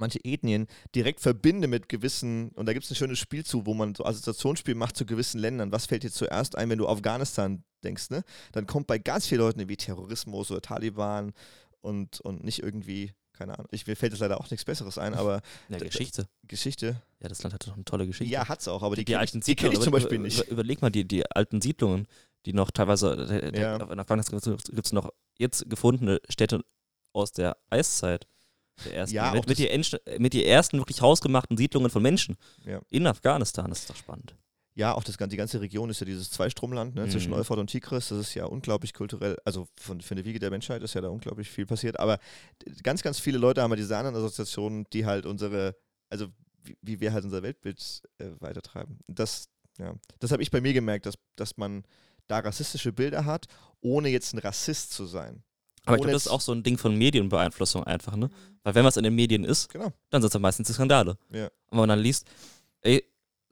manche Ethnien direkt verbinde mit gewissen, und da gibt es ein schönes Spiel zu, wo man so Assoziationsspiel macht zu gewissen Ländern. Was fällt dir zuerst ein, wenn du Afghanistan denkst, ne? Dann kommt bei ganz vielen Leuten wie Terrorismus oder Taliban und, und nicht irgendwie, keine Ahnung. Ich, mir fällt jetzt leider auch nichts Besseres ein, aber Ja, Geschichte. Geschichte. Ja, das Land hat doch eine tolle Geschichte. Ja, hat's auch, aber die, die, kenn alten ich, die ich Siedlungen. zum über- Beispiel über- nicht. Überleg mal, die, die alten Siedlungen, die noch teilweise, äh, Ja. in Afghanistan gibt es noch jetzt gefundene Städte aus der Eiszeit. Der ersten, Ja, auch mit, mit, die mit die ersten wirklich hausgemachten Siedlungen von Menschen Ja. in Afghanistan. Das ist doch spannend. Ja, auch das, die ganze Region ist ja dieses Zweistromland ne, zwischen Mhm. Euphrat und Tigris. Das ist ja unglaublich kulturell, also von, für eine Wiege der Menschheit ist ja da unglaublich viel passiert. Aber ganz, ganz viele Leute haben ja diese anderen Assoziationen, die halt unsere, also wie, wie wir halt unser Weltbild äh, weitertreiben. Das, ja, das habe ich bei mir gemerkt, dass, dass man da rassistische Bilder hat, ohne jetzt ein Rassist zu sein. Aber ich glaube, das ist auch so ein Ding von Medienbeeinflussung einfach, ne? Weil wenn was in den Medien ist, Genau. dann sind es meistens die Skandale. Ja. Und wenn man dann liest, ey,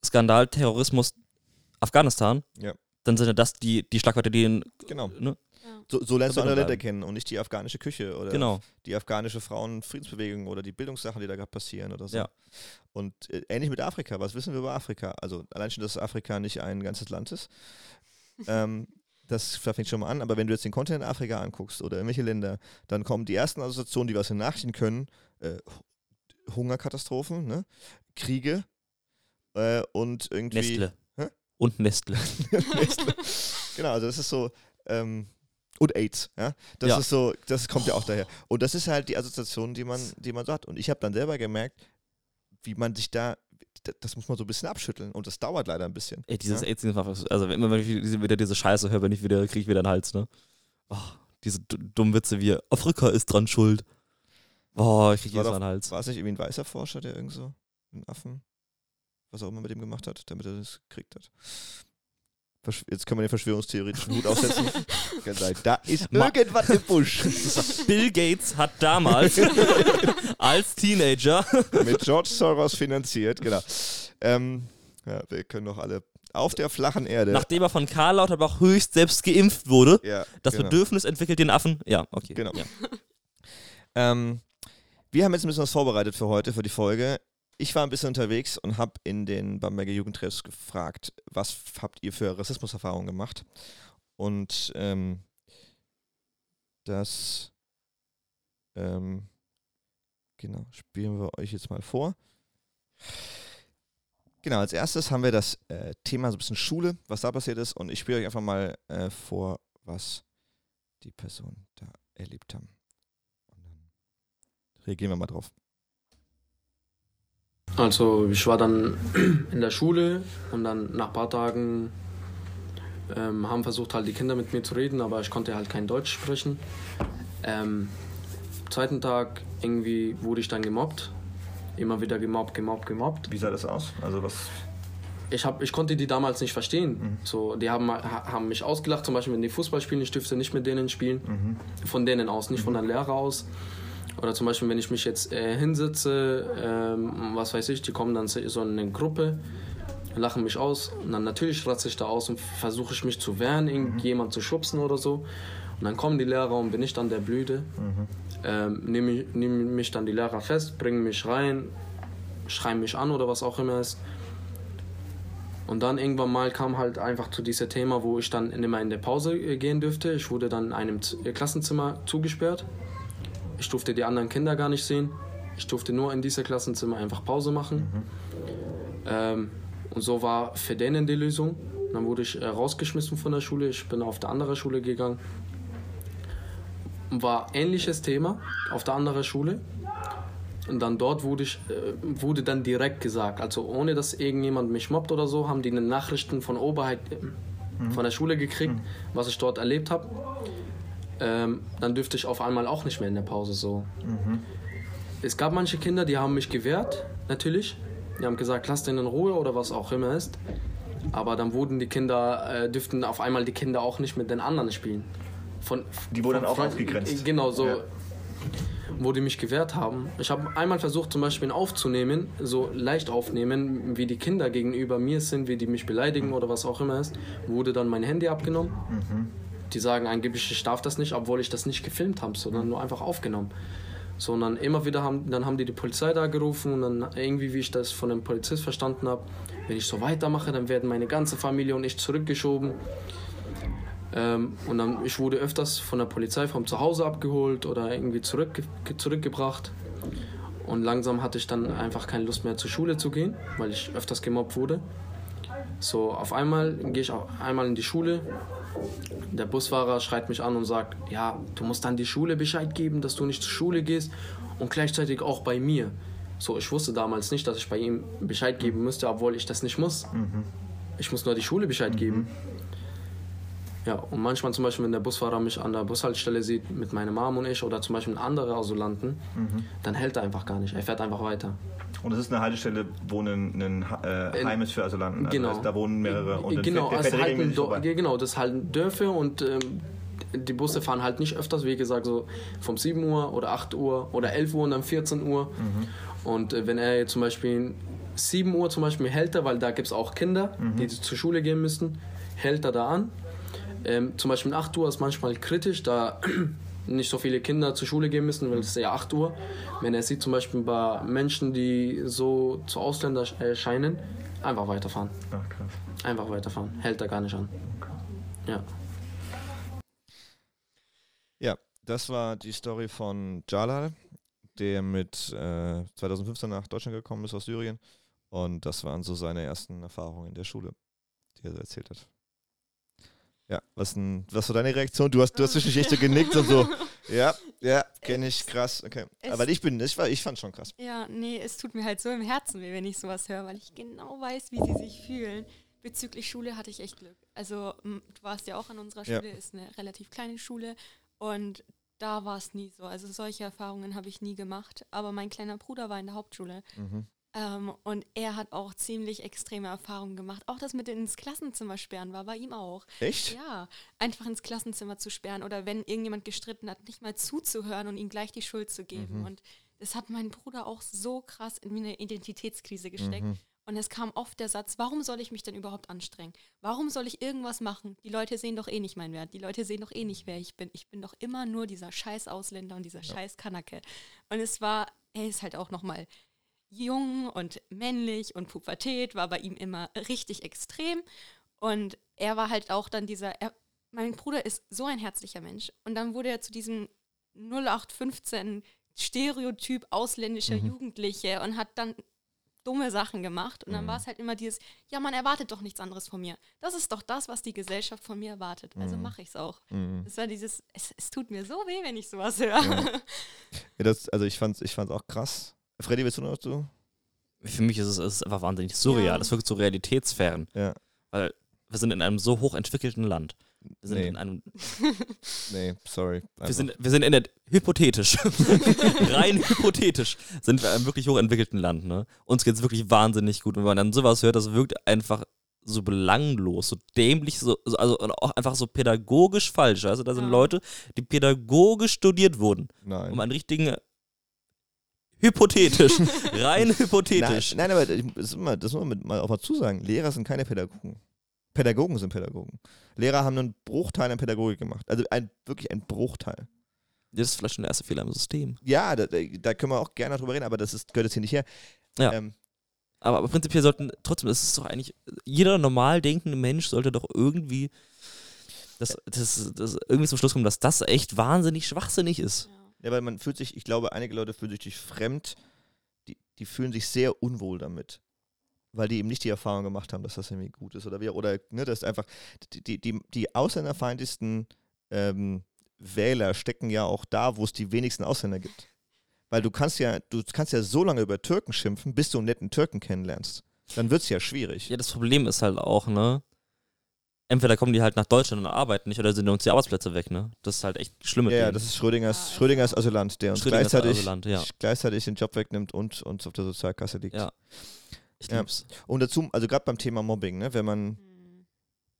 Skandal, Terrorismus, Afghanistan, Ja. dann sind ja das die, die Schlagwörter, die in, Genau. ne? So, so lernst du andere Länder kennen und nicht die afghanische Küche oder Genau. die afghanische Frauenfriedensbewegung oder die Bildungssachen, die da gerade passieren oder so. Ja. Und äh, ähnlich mit Afrika. Was wissen wir über Afrika? Also allein schon, dass Afrika nicht ein ganzes Land ist. ähm, das fängt schon mal an. Aber wenn du jetzt den Kontinent Afrika anguckst oder irgendwelche Länder, dann kommen die ersten Assoziationen, die wir aus den Nachrichten können, äh, Hu- Hungerkatastrophen, ne? Kriege äh, und irgendwie... Nestle. Hä? Und Nestle. Nestle. genau, also das ist so. Ähm, und AIDS, ja. Das Ja. ist so, das kommt ja auch daher. Und das ist halt die Assoziation, die man, die man so hat. Und ich habe dann selber gemerkt, wie man sich da, das muss man so ein bisschen abschütteln. Und das dauert leider ein bisschen. Ey, dieses Ja. AIDS, also wenn wenn ich wieder diese Scheiße höre, wenn ich wieder, kriege ich wieder einen Hals, ne? Oh, diese dummen Witze wie Afrika ist dran schuld. Boah, ich kriege jedes doch- Mal einen Hals. War es nicht irgendwie ein weißer Forscher, der irgend so einen Affen, was auch immer mit dem gemacht hat, damit er das gekriegt hat? Jetzt können wir den verschwörungstheoretischen Hut aufsetzen. Da ist Ma- irgendwas im Busch. Bill Gates hat damals als Teenager mit George Soros finanziert, genau. Ähm, ja, wir können doch alle auf der flachen Erde. Nachdem er von Karl Lauterbach höchst selbst geimpft wurde, ja, das genau. Bedürfnis entwickelt den Affen. Ja, okay. Genau. Ja. Ähm, wir haben jetzt ein bisschen was vorbereitet für heute, für die Folge. Ich war ein bisschen unterwegs und habe in den Bamberger Jugendtreffs gefragt, was habt ihr für Rassismuserfahrungen gemacht? Und ähm, das ähm, genau, spielen wir euch jetzt mal vor. Genau, als erstes haben wir das äh, Thema so ein bisschen Schule, was da passiert ist. Und ich spiele euch einfach mal äh, vor, was die Personen da erlebt haben. Und dann reagieren wir mal drauf. Also ich war dann in der Schule und dann nach ein paar Tagen ähm, haben versucht halt die Kinder mit mir zu reden, aber ich konnte halt kein Deutsch sprechen. Ähm, am zweiten Tag irgendwie wurde ich dann gemobbt. Immer wieder gemobbt, gemobbt, gemobbt. Wie sah das aus? Also was? Ich, hab, ich konnte die damals nicht verstehen. So, die haben, ha- haben mich ausgelacht, zum Beispiel, wenn die Fußball spielen, ich dürfte nicht mit denen spielen. Von denen aus, nicht von der Lehrer aus. Oder zum Beispiel, wenn ich mich jetzt äh, hinsetze, ähm, was weiß ich, die kommen dann so in eine Gruppe, lachen mich aus und dann natürlich ratze ich da aus und versuche ich mich zu wehren, irgendjemand zu schubsen oder so. Und dann kommen die Lehrer und bin ich dann der Blüte. Ähm, Nehme nehm mich dann die Lehrer fest, bringen mich rein, schreien mich an oder was auch immer ist. Und dann irgendwann mal kam halt einfach zu diesem Thema, wo ich dann immer in der Pause äh, gehen dürfte. Ich wurde dann in einem Klassenzimmer zugesperrt. Ich durfte die anderen Kinder gar nicht sehen. Ich durfte nur in diesem Klassenzimmer einfach Pause machen. Ähm, und so war für denen die Lösung. Dann wurde ich äh, rausgeschmissen von der Schule. Ich bin auf die andere Schule gegangen. War ähnliches Thema auf der anderen Schule. Und dann dort wurde, ich, äh, wurde dann direkt gesagt, also ohne dass irgendjemand mich mobbt oder so, haben die Nachrichten von Oberheit äh, von der Schule gekriegt, was ich dort erlebt habe. Ähm, dann dürfte ich auf einmal auch nicht mehr in der Pause so. Es gab manche Kinder, die haben mich gewehrt, natürlich. Die haben gesagt, lass den in Ruhe oder was auch immer ist. Aber dann wurden die Kinder, äh, dürften auf einmal die Kinder auch nicht mit den anderen spielen. Von, Die wurden von auch ausgegrenzt. Genau, so. Ja. Wo die mich gewehrt haben. Ich habe einmal versucht, zum Beispiel aufzunehmen, so leicht aufnehmen, wie die Kinder gegenüber mir sind, wie die mich beleidigen oder was auch immer ist. Wurde dann mein Handy abgenommen. Die sagen angeblich, ich darf das nicht, obwohl ich das nicht gefilmt habe, sondern nur einfach aufgenommen. Sondern immer wieder haben, dann haben die die Polizei da gerufen und dann irgendwie, wie ich das von dem Polizist verstanden habe, wenn ich so weitermache, dann werden meine ganze Familie und ich zurückgeschoben. Ähm, und dann, ich wurde öfters von der Polizei vom Zuhause abgeholt oder irgendwie zurück, zurückgebracht. Und langsam hatte ich dann einfach keine Lust mehr zur Schule zu gehen, weil ich öfters gemobbt wurde. So, auf einmal gehe ich auch einmal in die Schule. Der Busfahrer schreit mich an und sagt, ja, du musst dann die Schule Bescheid geben, dass du nicht zur Schule gehst und gleichzeitig auch bei mir. So, ich wusste damals nicht, dass ich bei ihm Bescheid geben müsste, obwohl ich das nicht muss. Mhm. Ich muss nur die Schule Bescheid mhm. geben. Ja, und manchmal zum Beispiel, wenn der Busfahrer mich an der Bushaltestelle sieht mit meiner Mom und ich oder zum Beispiel andere Asylanten, mhm. dann hält er einfach gar nicht. Er fährt einfach weiter. Und das ist eine Haltestelle, wo ein, ein äh, Heim ist für Asylanten. Also genau. da wohnen mehrere. Und genau, fährt, fährt halt genau, das halten Dörfer und ähm, die Busse fahren halt nicht öfters, wie gesagt, so vom 7 Uhr oder 8 Uhr oder 11 Uhr und dann 14 Uhr. Mhm. Und äh, wenn er jetzt zum Beispiel 7 Uhr zum Beispiel hält er, weil da gibt es auch Kinder, mhm. die zur Schule gehen müssen, hält er da an ähm, zum Beispiel 8 Uhr ist manchmal kritisch, da nicht so viele Kinder zur Schule gehen müssen, weil es ist ja 8 Uhr. Wenn er sieht zum Beispiel bei Menschen, die so zu Ausländer erscheinen, einfach weiterfahren. Ach, krass. Einfach weiterfahren. Hält er gar nicht an. Ja. Ja, das war die Story von Jalal, der mit äh, 2015 nach Deutschland gekommen ist aus Syrien. Und das waren so seine ersten Erfahrungen in der Schule, die er so erzählt hat. Ja, was, ein, was war deine Reaktion? Du hast, du hast zwischendurch echt so genickt und so. Ja, ja, kenne ich, krass. Okay. Aber ich bin, ich, war, ich fand schon krass. Ja, nee, es tut mir halt so im Herzen weh, wenn ich sowas höre, weil ich genau weiß, wie sie sich fühlen. Bezüglich Schule hatte ich echt Glück. Also, du warst ja auch an unserer Schule, ja. ist eine relativ kleine Schule und da war es nie so. Also solche Erfahrungen habe ich nie gemacht. Aber mein kleiner Bruder war in der Hauptschule. Mhm. Ähm, und er hat auch ziemlich extreme Erfahrungen gemacht. Auch das mit ins Klassenzimmer sperren war bei ihm auch. Echt? Ja, einfach ins Klassenzimmer zu sperren oder wenn irgendjemand gestritten hat, nicht mal zuzuhören und ihm gleich die Schuld zu geben. Mhm. Und das hat meinen Bruder auch so krass in eine Identitätskrise gesteckt. Mhm. Und es kam oft der Satz, warum soll ich mich denn überhaupt anstrengen? Warum soll ich irgendwas machen? Die Leute sehen doch eh nicht meinen Wert. Die Leute sehen doch eh nicht, wer ich bin. Ich bin doch immer nur dieser scheiß Ausländer und dieser ja. scheiß Kanake. Und es war, er ist halt auch nochmal jung und männlich und Pubertät war bei ihm immer richtig extrem. Und er war halt auch dann dieser, er, mein Bruder ist so ein herzlicher Mensch. Und dann wurde er zu diesem 0815 Stereotyp ausländischer mhm. Jugendliche und hat dann dumme Sachen gemacht. Und dann mhm. war es halt immer dieses, ja, man erwartet doch nichts anderes von mir. Das ist doch das, was die Gesellschaft von mir erwartet. Also mhm. mache ich es auch. Mhm. Es war dieses, es, es, tut mir so weh, wenn ich sowas höre. Ja. ja das, also ich fand es ich auch krass. Freddy, willst du noch dazu? Für mich ist es, es ist einfach wahnsinnig surreal. Ja. Das wirkt so realitätsfern. Ja. Weil wir sind in einem so hochentwickelten Land. Wir sind nee. in einem. nee, sorry. Wir sind, wir sind in der. Hypothetisch. Rein hypothetisch sind wir in einem wirklich hochentwickelten Land. Ne? Uns geht es wirklich wahnsinnig gut. Und wenn man dann sowas hört, das wirkt einfach so belanglos, so dämlich, so, also auch einfach so pädagogisch falsch. Also da sind ja. Leute, die pädagogisch studiert wurden, Nein. um einen richtigen Hypothetisch. Rein hypothetisch. Nein, nein aber das, immer, das muss man mal auch mal zusagen. Lehrer sind keine Pädagogen. Pädagogen sind Pädagogen. Lehrer haben einen Bruchteil an Pädagogik gemacht. Also ein, wirklich ein Bruchteil. Das ist vielleicht schon der erste Fehler im System. Ja, da, da können wir auch gerne drüber reden, aber das ist, gehört jetzt hier nicht her. Ja. Ähm, aber, aber prinzipiell sollten, trotzdem ist es doch eigentlich, jeder normal denkende Mensch sollte doch irgendwie das, das, das irgendwie zum Schluss kommen, dass das echt wahnsinnig schwachsinnig ist. Ja. Ja, weil man fühlt sich, ich glaube, einige Leute fühlen sich fremd, die, die fühlen sich sehr unwohl damit. Weil die eben nicht die Erfahrung gemacht haben, dass das irgendwie gut ist oder wie, oder ne, das ist einfach, die, die, die ausländerfeindlichsten ähm, Wähler stecken ja auch da, wo es die wenigsten Ausländer gibt. Weil du kannst ja, du kannst ja so lange über Türken schimpfen, bis du einen netten Türken kennenlernst. Dann wird es ja schwierig. Ja, das Problem ist halt auch, ne? Entweder kommen die halt nach Deutschland und arbeiten nicht oder sind uns die Arbeitsplätze weg, ne? Das ist halt echt schlimm. Ja, ja, das ist Schrödingers, ja, Schrödingers Asylant, der uns gleichzeitig, Asylant, ja. gleichzeitig den Job wegnimmt und uns auf der Sozialkasse liegt. Ja. Ich lieb's. Und dazu, also gerade beim Thema Mobbing, ne, wenn man mhm.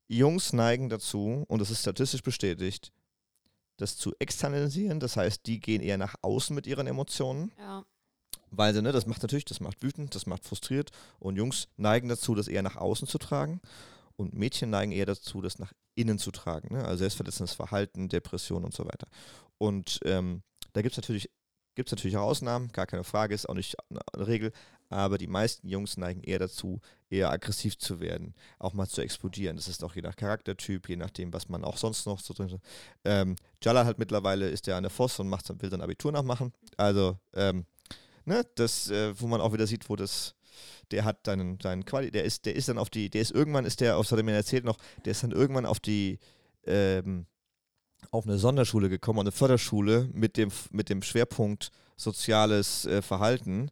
Jungs neigen dazu, und das ist statistisch bestätigt, das zu externalisieren, das heißt, die gehen eher nach außen mit ihren Emotionen. Ja. Weil sie, ne, das macht natürlich, das macht wütend, das macht frustriert und Jungs neigen dazu, das eher nach außen zu tragen. Und Mädchen neigen eher dazu, das nach innen zu tragen. Ne? Also selbstverletzendes Verhalten, Depression und so weiter. Und ähm, da gibt es natürlich, gibt's natürlich auch Ausnahmen, gar keine Frage, ist auch nicht eine Regel, aber die meisten Jungs neigen eher dazu, eher aggressiv zu werden, auch mal zu explodieren. Das ist auch je nach Charaktertyp, je nachdem, was man auch sonst noch so drin hat. Ähm, Jalal halt mittlerweile ist an der Voss und macht, will sein Abitur nachmachen. Also, ähm, ne, das, äh, wo man auch wieder sieht, wo das, der hat seinen, seinen Quali, der ist, der ist dann auf die, der ist irgendwann, ist der, das hat er mir erzählt noch, der ist dann irgendwann auf die, ähm, auf eine Sonderschule gekommen, eine Förderschule mit dem, mit dem Schwerpunkt soziales äh, Verhalten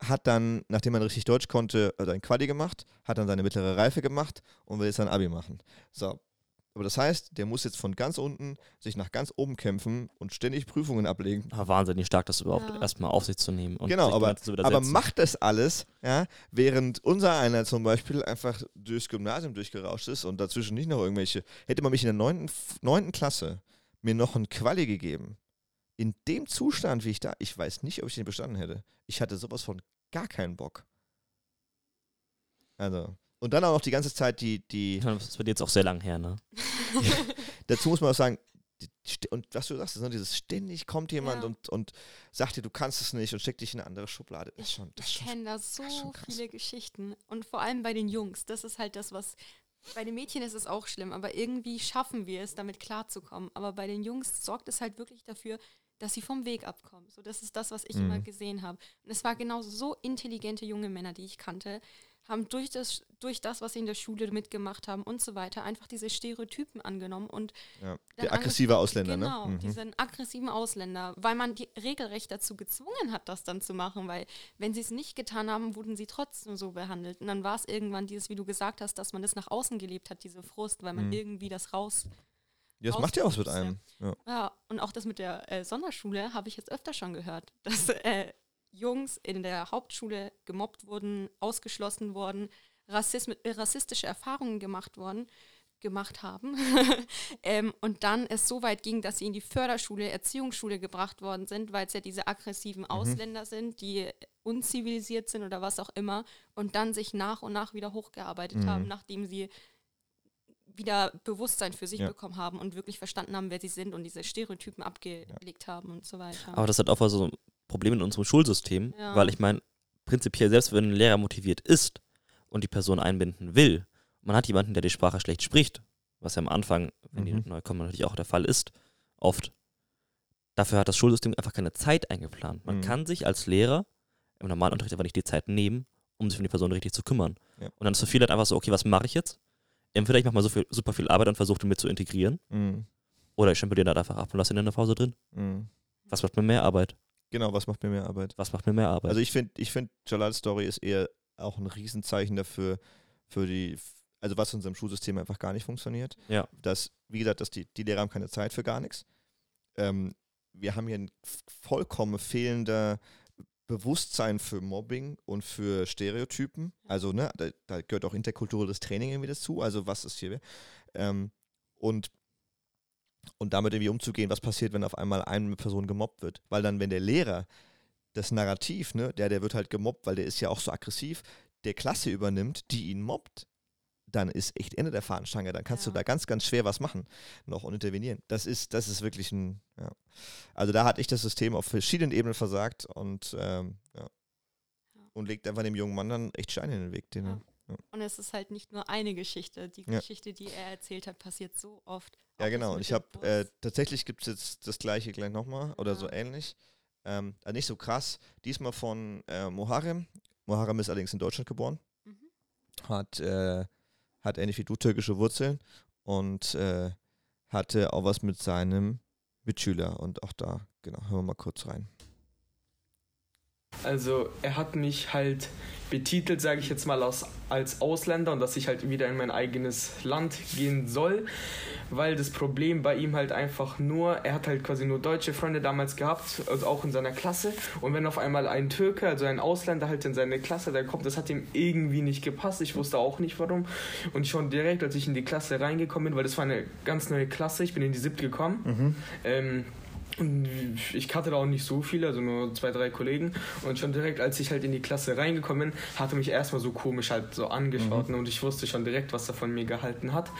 hat dann, nachdem man richtig Deutsch konnte, also ein Quali gemacht, hat dann seine mittlere Reife gemacht und will jetzt sein Abi machen. So. Aber das heißt, der muss jetzt von ganz unten sich nach ganz oben kämpfen und ständig Prüfungen ablegen. Aber wahnsinnig stark, das überhaupt Ja. erstmal auf sich zu nehmen. Und genau, aber, aber macht das alles, ja, während unser einer zum Beispiel einfach durchs Gymnasium durchgerauscht ist und dazwischen nicht noch irgendwelche. Hätte man mich in der neunten, neunten Klasse mir noch ein Quali gegeben, in dem Zustand, wie ich da, ich weiß nicht, ob ich den bestanden hätte. Ich hatte sowas von gar keinen Bock. Also. Und dann auch noch die ganze Zeit die, die, Das wird jetzt auch sehr lang her, ne? dazu muss man auch sagen, die- und was du sagst, ist, ne, dieses ständig kommt jemand Ja. und, und sagt dir, du kannst es nicht und steckt dich in eine andere Schublade. Ist schon, das Ich kenne da so viele Geschichten. Und vor allem bei den Jungs. Das ist halt das, was. Bei den Mädchen ist es auch schlimm, aber irgendwie schaffen wir es, damit klarzukommen. Aber bei den Jungs sorgt es halt wirklich dafür, dass sie vom Weg abkommen. So, das ist das, was ich Mhm. immer gesehen habe. Und es war genauso so intelligente junge Männer, die ich kannte, haben durch das, durch das, was sie in der Schule mitgemacht haben und so weiter, einfach diese Stereotypen angenommen und Ja, der aggressive Ausländer, genau, ne? Mhm. diesen aggressiven Ausländer, weil man die regelrecht dazu gezwungen hat, das dann zu machen, weil wenn sie es nicht getan haben, wurden sie trotzdem so behandelt. Und dann war es irgendwann dieses, wie du gesagt hast, dass man das nach außen gelebt hat, diese Frust, weil man Mhm. irgendwie das raus. Ja, das macht ja was mit einem. Ja. Ja, und auch das mit der äh, Sonderschule habe ich jetzt öfter schon gehört, dass äh, Jungs in der Hauptschule gemobbt wurden, ausgeschlossen wurden, Rassism äh, rassistische Erfahrungen gemacht wurden, gemacht haben. ähm, und dann es so weit ging, dass sie in die Förderschule, Erziehungsschule gebracht worden sind, weil es ja diese aggressiven Ausländer sind, die unzivilisiert sind oder was auch immer, und dann sich nach und nach wieder hochgearbeitet Mhm. haben, nachdem sie wieder Bewusstsein für sich Ja. bekommen haben und wirklich verstanden haben, wer sie sind und diese Stereotypen abgelegt haben und so weiter. Aber das hat auch so Problem in unserem Schulsystem, Ja. weil ich meine, prinzipiell, selbst wenn ein Lehrer motiviert ist und die Person einbinden will, man hat jemanden, der die Sprache schlecht spricht, was ja am Anfang, wenn Mhm. die neu kommen, natürlich auch der Fall ist, oft. Dafür hat das Schulsystem einfach keine Zeit eingeplant. Man Mhm. kann sich als Lehrer im normalen Unterricht aber nicht die Zeit nehmen, um sich um die Person richtig zu kümmern. Ja. Und dann ist für viele halt einfach so, okay, was mache ich jetzt? Entweder ich mache mal so viel, super viel Arbeit und versuche den mit zu integrieren, Mhm. oder ich stempel den halt einfach ab und lasse ihn in der Pause drin. Mhm. Was macht mir mehr Arbeit? Genau, was macht mir mehr Arbeit? Was macht mir mehr Arbeit? Also ich finde, ich finde, Jalals Story ist eher auch ein Riesenzeichen dafür, für die, also was in unserem Schulsystem einfach gar nicht funktioniert. Ja. Dass, wie gesagt, dass die, die Lehrer haben keine Zeit für gar nichts. Ähm, wir haben hier ein vollkommen fehlender Bewusstsein für Mobbing und für Stereotypen. Also, ne, da, da gehört auch interkulturelles Training irgendwie dazu. Also, was ist hier? Ähm, und, und damit irgendwie umzugehen, was passiert, wenn auf einmal eine Person gemobbt wird. Weil dann, wenn der Lehrer das Narrativ, ne, der, der wird halt gemobbt, weil der ist ja auch so aggressiv, der Klasse übernimmt, die ihn mobbt, dann ist echt Ende der Fahnenstange. Dann kannst Ja. du da ganz, ganz schwer was machen noch und intervenieren. Das ist, das ist wirklich ein, ja. Also da hat ich das System auf verschiedenen Ebenen versagt und, ähm, ja. Und legt einfach dem jungen Mann dann echt Steine in den Weg. Den er- Und es ist halt nicht nur eine Geschichte. Die Ja. Geschichte, die er erzählt hat, passiert so oft. Ja, genau. Und ich habe, äh, tatsächlich gibt es jetzt das gleiche gleich nochmal oder so Ja. ähnlich. Ähm, also nicht so krass. Diesmal von äh, Moharem. Moharem ist allerdings in Deutschland geboren. Mhm. Hat, äh, hat ähnlich wie du türkische Wurzeln und äh, hatte auch was mit seinem Mitschüler. Und auch da, genau, hören wir mal kurz rein. Also er hat mich halt betitelt, sage ich jetzt mal, als, als Ausländer und dass ich halt wieder in mein eigenes Land gehen soll, weil das Problem bei ihm halt einfach nur, er hat halt quasi nur deutsche Freunde damals gehabt, also auch in seiner Klasse. Und wenn auf einmal ein Türke, also ein Ausländer halt in seine Klasse da kommt, das hat ihm irgendwie nicht gepasst, ich wusste auch nicht warum. Und schon direkt, als ich in die Klasse reingekommen bin, weil das war eine ganz neue Klasse, ich bin in die siebte gekommen, ähm, und ich kannte da auch nicht so viele, also nur zwei, drei Kollegen. Und schon direkt, als ich halt in die Klasse reingekommen bin, hatte mich erstmal so komisch halt so angeschaut. Ne? Und ich wusste schon direkt, was er von mir gehalten hat.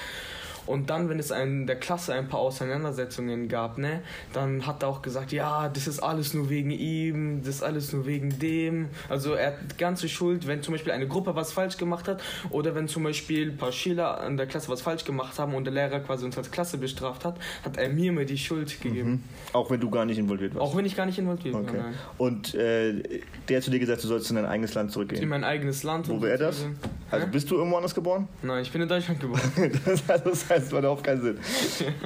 Und dann, wenn es in der Klasse ein paar Auseinandersetzungen gab, ne, dann hat er auch gesagt, ja, das ist alles nur wegen ihm, das ist alles nur wegen dem. Also er hat die ganze Schuld, wenn zum Beispiel eine Gruppe was falsch gemacht hat oder wenn zum Beispiel ein paar Schüler in der Klasse was falsch gemacht haben und der Lehrer quasi uns als Klasse bestraft hat, hat er mir immer die Schuld gegeben. Mhm. Auch wenn du gar nicht involviert warst. Auch wenn ich gar nicht involviert war. Okay. Nein. Und äh, der hat zu dir gesagt, du sollst in dein eigenes Land In zurückgehen. mein eigenes Land. Wo wäre das? Also Hä? bist du irgendwo anders geboren? Nein, ich bin in Deutschland geboren. das, das heißt, man auf keinen Sinn.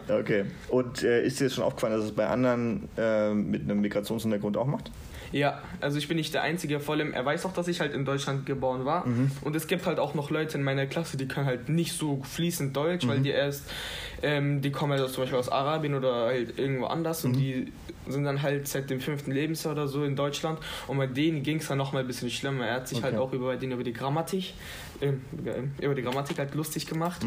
Okay. Und äh, ist dir jetzt schon aufgefallen, dass es bei anderen äh, mit einem Migrationshintergrund auch macht? Ja, also ich bin nicht der Einzige, vor allem er weiß auch, dass ich halt in Deutschland geboren war. Und es gibt halt auch noch Leute in meiner Klasse, die können halt nicht so fließend Deutsch, weil die erst, ähm, die kommen halt aus, zum Beispiel aus Arabien oder halt irgendwo anders und die sind dann halt seit dem fünften Lebensjahr oder so in Deutschland. Und bei denen ging es dann nochmal ein bisschen schlimmer. Er hat sich halt Okay. auch über, bei denen über die Grammatik, ähm, über die Grammatik halt lustig gemacht.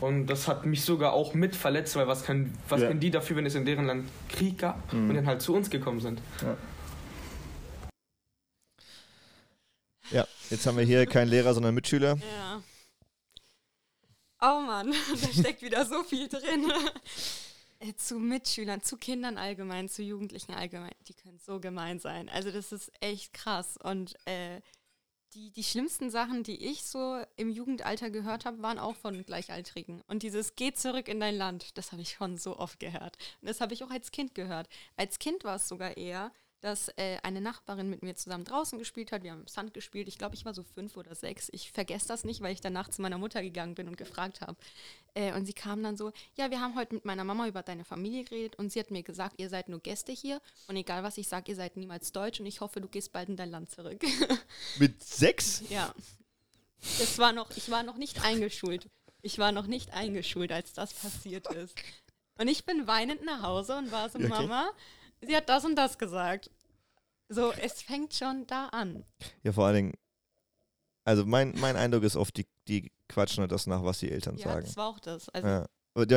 Und das hat mich sogar auch mit verletzt, weil was können, was Ja. können die dafür, wenn es in deren Land Krieg gab und dann halt zu uns gekommen sind? Ja. Jetzt haben wir hier keinen Lehrer, sondern Mitschüler. Ja. Oh Mann, da steckt wieder so viel drin. Äh, zu Mitschülern, zu Kindern allgemein, zu Jugendlichen allgemein, die können so gemein sein. Also das ist echt krass. Und äh, die, die schlimmsten Sachen, die ich so im Jugendalter gehört habe, waren auch von Gleichaltrigen. Und dieses Geh zurück in dein Land, das habe ich schon so oft gehört. Und das habe ich auch als Kind gehört. Als Kind war es sogar eher, dass äh, eine Nachbarin mit mir zusammen draußen gespielt hat. Wir haben im Sand gespielt. Ich glaube, ich war so fünf oder sechs. Ich vergesse das nicht, weil ich danach zu meiner Mutter gegangen bin und gefragt habe. Äh, und sie kam dann so, ja, wir haben heute mit meiner Mama über deine Familie geredet und sie hat mir gesagt, ihr seid nur Gäste hier und egal was ich sage, ihr seid niemals deutsch und ich hoffe, du gehst bald in dein Land zurück. Mit sechs? ja. Das war noch, ich war noch nicht eingeschult. Ich war noch nicht eingeschult, als das passiert ist. Und ich bin weinend nach Hause und war so, Okay. Mama, sie hat das und das gesagt. So, es fängt schon da an. Ja, vor allen Dingen. Also mein, mein Eindruck ist oft, die, die quatschen halt das nach, was die Eltern Ja, sagen. das war auch das. Also, Ja.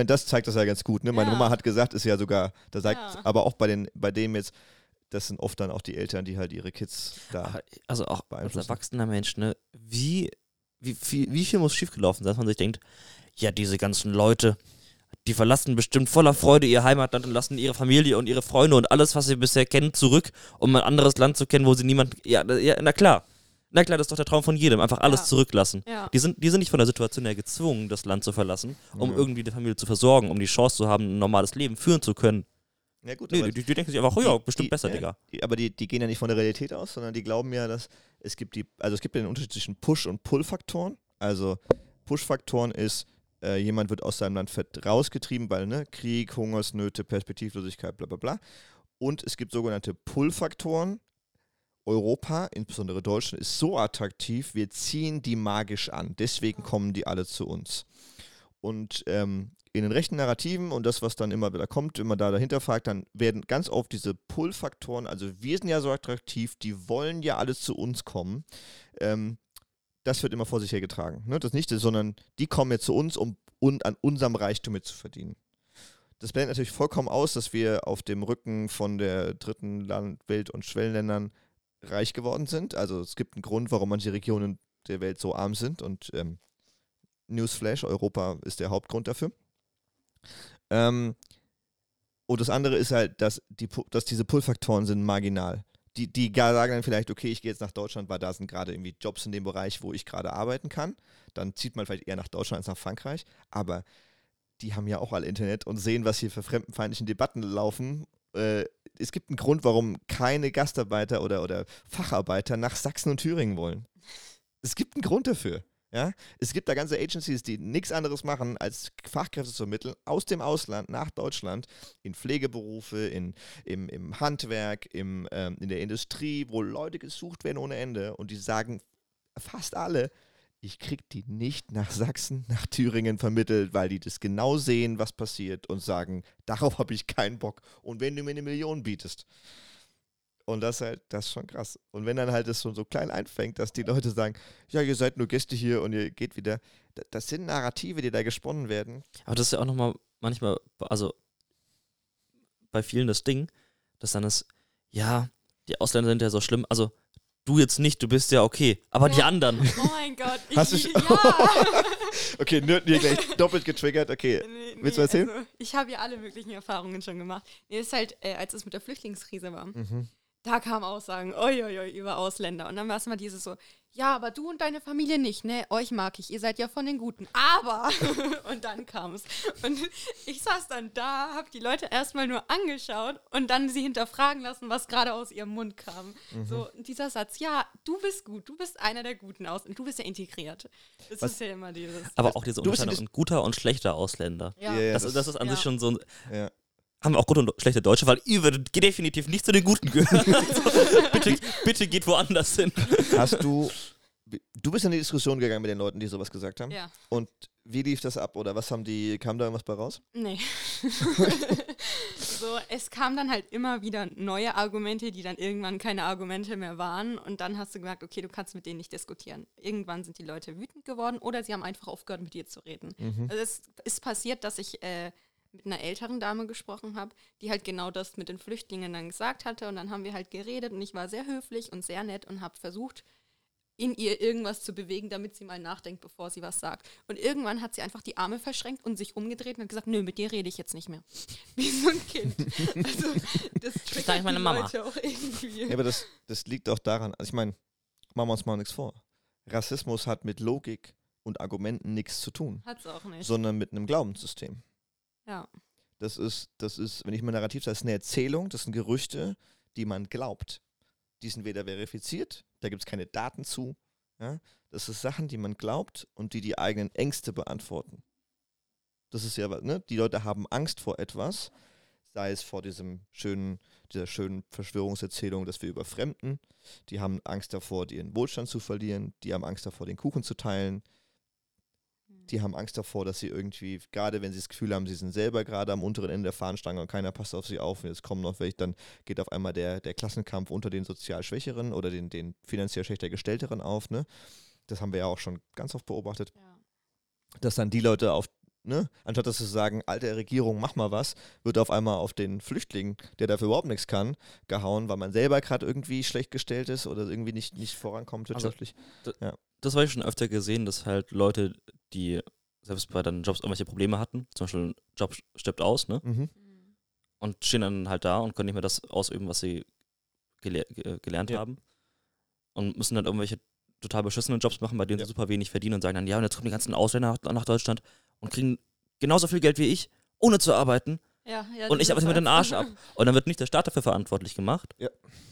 Das zeigt das ja ganz gut. Ne? Meine Ja. Mama hat gesagt, ist ja sogar, da sagt, Ja. aber auch bei den, bei dem jetzt, das sind oft dann auch die Eltern, die halt ihre Kids da. Also auch als erwachsener Mensch, ne? Wie, wie, viel, wie viel muss schiefgelaufen sein, dass man sich denkt, ja, diese ganzen Leute, die verlassen bestimmt voller Freude ihr Heimatland und lassen ihre Familie und ihre Freunde und alles, was sie bisher kennen, zurück, um ein anderes Land zu kennen, wo sie niemand. Ja, ja na klar. Na klar, das ist doch der Traum von jedem, einfach alles Ja. zurücklassen. ja. Die sind, die sind nicht von der Situation her gezwungen, das Land zu verlassen, um Ja. irgendwie die Familie zu versorgen, um die Chance zu haben, ein normales Leben führen zu können. Ja gut, Nee, die, die denken sich einfach, oh ja, bestimmt die- besser, ja, Digga. Die, aber die, die gehen ja nicht von der Realität aus, sondern die glauben ja, dass es gibt die, also es gibt ja den Unterschied zwischen Push- und Pull-Faktoren. Also Push-Faktoren ist, äh, jemand wird aus seinem Land rausgetrieben, weil ne, Krieg, Hungersnöte, Perspektivlosigkeit, bla bla bla. Und es gibt sogenannte Pull-Faktoren. Europa, insbesondere Deutschland, ist so attraktiv, wir ziehen die magisch an. Deswegen kommen die alle zu uns. Und ähm, in den rechten Narrativen und das, was dann immer wieder kommt, wenn man da dahinter fragt, dann werden ganz oft diese Pull-Faktoren, also wir sind ja so attraktiv, die wollen ja alle zu uns kommen. Ähm, das wird immer vor sich hergetragen. Ne? Das nicht, sondern die kommen jetzt zu uns, um und an unserem Reichtum mitzuverdienen. Das blendet natürlich vollkommen aus, dass wir auf dem Rücken von der dritten Land Welt- und Schwellenländern reich geworden sind. Also es gibt einen Grund, warum manche Regionen der Welt so arm sind und ähm, Newsflash, Europa ist der Hauptgrund dafür. Ähm, und das andere ist halt, dass, die, dass diese Pull-Faktoren sind marginal. Die, die sagen dann vielleicht, okay, ich gehe jetzt nach Deutschland, weil da sind gerade irgendwie Jobs in dem Bereich, wo ich gerade arbeiten kann. Dann zieht man vielleicht eher nach Deutschland als nach Frankreich. Aber die haben ja auch alle Internet und sehen, was hier für fremdenfeindlichen Debatten laufen. Äh, es gibt einen Grund, warum keine Gastarbeiter oder, oder Facharbeiter nach Sachsen und Thüringen wollen. Es gibt einen Grund dafür. Ja? Es gibt da ganze Agencies, die nichts anderes machen, als Fachkräfte zu vermitteln aus dem Ausland nach Deutschland in Pflegeberufe, in, im, im Handwerk, im, ähm, in der Industrie, wo Leute gesucht werden ohne Ende und die sagen fast alle, ich krieg die nicht nach Sachsen, nach Thüringen vermittelt, weil die das genau sehen, was passiert und sagen, darauf habe ich keinen Bock. Und wenn du mir eine Million bietest. Und das halt, das ist schon krass. Und wenn dann halt es schon so klein einfängt, dass die Leute sagen, ja, ihr seid nur Gäste hier und ihr geht wieder, da- das sind Narrative, die da gesponnen werden. Aber das ist ja auch nochmal manchmal, also bei vielen das Ding, dass dann ist, ja, die Ausländer sind ja so schlimm. Also du jetzt nicht, du bist ja okay. Aber die Ja. anderen. Oh mein Gott. Ich, Hast du ja. Okay, Nerd hier gleich doppelt getriggert. Okay, Nee, willst du erzählen? Also, ich habe ja alle möglichen Erfahrungen schon gemacht. Nee, ist halt, äh, als es mit der Flüchtlingskrise war, Mhm. Da kamen Aussagen, oi, oi, oi, über Ausländer. Und dann war es mal dieses so, ja, aber du und deine Familie nicht, ne? Euch mag ich, ihr seid ja von den Guten. Aber, und dann kam es. Und ich saß dann da, habe die Leute erstmal nur angeschaut und dann sie hinterfragen lassen, was gerade aus ihrem Mund kam. Mhm. So, dieser Satz, ja, du bist gut, du bist einer der Guten aus und du bist ja integriert. Das Was- ist ja immer dieses. Aber auch diese Unterscheidung guter und schlechter Ausländer. ja. Ja, ja, Das, das- das ist an ja. sich schon so ein. Haben wir auch gute und schlechte Deutsche, weil ihr würdet definitiv nicht zu den Guten gehören. Also, bitte, bitte geht woanders hin. Hast du. Du bist in die Diskussion gegangen mit den Leuten, die sowas gesagt haben. ja. Und wie lief das ab? Oder was haben die. Kam da irgendwas bei raus? Nee. so, es kamen dann halt immer wieder neue Argumente, die dann irgendwann keine Argumente mehr waren. Und dann hast du gemerkt, okay, du kannst mit denen nicht diskutieren. Irgendwann sind die Leute wütend geworden oder sie haben einfach aufgehört, mit dir zu reden. Mhm. Also es ist passiert, dass ich äh, mit einer älteren Dame gesprochen habe, die halt genau das mit den Flüchtlingen dann gesagt hatte. Und dann haben wir halt geredet und ich war sehr höflich und sehr nett und habe versucht, in ihr irgendwas zu bewegen, damit sie mal nachdenkt, bevor sie was sagt. Und irgendwann hat sie einfach die Arme verschränkt und sich umgedreht und hat gesagt, nö, mit dir rede ich jetzt nicht mehr. Wie so ein Kind. Also das triggert ich meine Mama. Leute auch irgendwie. Ja, aber das, das liegt auch daran. Also ich meine, machen wir uns mal nichts vor. Rassismus hat mit Logik und Argumenten nichts zu tun, Hat's auch nicht. sondern mit einem Glaubenssystem. Ja. Das ist, das ist, wenn ich mal narrativ sage, das ist eine Erzählung, das sind Gerüchte, die man glaubt. Die sind weder verifiziert, da gibt es keine Daten zu. Ja? Das ist Sachen, die man glaubt und die die eigenen Ängste beantworten. Das ist ja, ne? Die Leute haben Angst vor etwas, sei es vor diesem schönen, dieser schönen Verschwörungserzählung, dass wir überfremden. Die haben Angst davor, ihren Wohlstand zu verlieren. Die haben Angst davor, den Kuchen zu teilen. Die haben Angst davor, dass sie irgendwie, gerade wenn sie das Gefühl haben, sie sind selber gerade am unteren Ende der Fahnenstange und keiner passt auf sie auf und jetzt kommen noch welche, dann geht auf einmal der, der Klassenkampf unter den sozial Schwächeren oder den, den finanziell schlechter Gestellteren auf. Ne? Das haben wir ja auch schon ganz oft beobachtet, ja. dass dann die Leute auf, ne, anstatt dass sie sagen, alte Regierung, mach mal was, wird auf einmal auf den Flüchtling, der dafür überhaupt nichts kann, gehauen, weil man selber gerade irgendwie schlecht gestellt ist oder irgendwie nicht, nicht vorankommt Also, wirtschaftlich. Das habe ich schon öfter gesehen, dass halt Leute, die selbst bei deinen Jobs irgendwelche Probleme hatten, zum Beispiel ein Job stirbt aus, ne? mhm. Mhm. Und stehen dann halt da und können nicht mehr das ausüben, was sie gele ge gelernt Ja. haben. Und müssen dann irgendwelche total beschissenen Jobs machen, bei denen Ja. sie super wenig verdienen und sagen dann, ja, und jetzt kommen die ganzen Ausländer nach, nach Deutschland und kriegen genauso viel Geld wie ich, ohne zu arbeiten. Ja, ja, Und ich arbeite mir den Arsch ab. Und dann wird nicht der Staat dafür verantwortlich gemacht, Ja.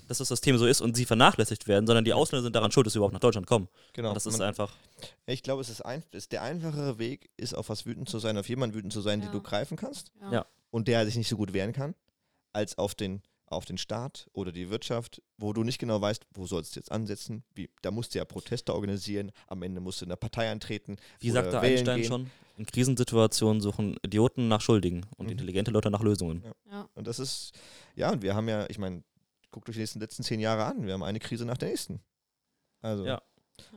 dass das System so ist und sie vernachlässigt werden, sondern die Ausländer sind daran schuld, dass sie überhaupt nach Deutschland kommen. Genau. Und das ist Man- einfach. Ich glaube, es ist, ein, ist der einfachere Weg, ist auf was wütend zu sein, auf jemanden wütend zu sein, Ja. den du greifen kannst Ja. Ja. und der sich nicht so gut wehren kann, als auf den, auf den Staat oder die Wirtschaft, wo du nicht genau weißt, wo sollst du jetzt ansetzen. Wie, da musst du ja Proteste organisieren, am Ende musst du in der Partei antreten. Wie sagte Einstein gehen. schon, in Krisensituationen suchen Idioten nach Schuldigen und Mhm. intelligente Leute nach Lösungen. Ja. Und das ist, ja, und wir haben ja, ich meine, guckt euch die nächsten, letzten zehn Jahre an, wir haben eine Krise nach der nächsten. Also, Ja.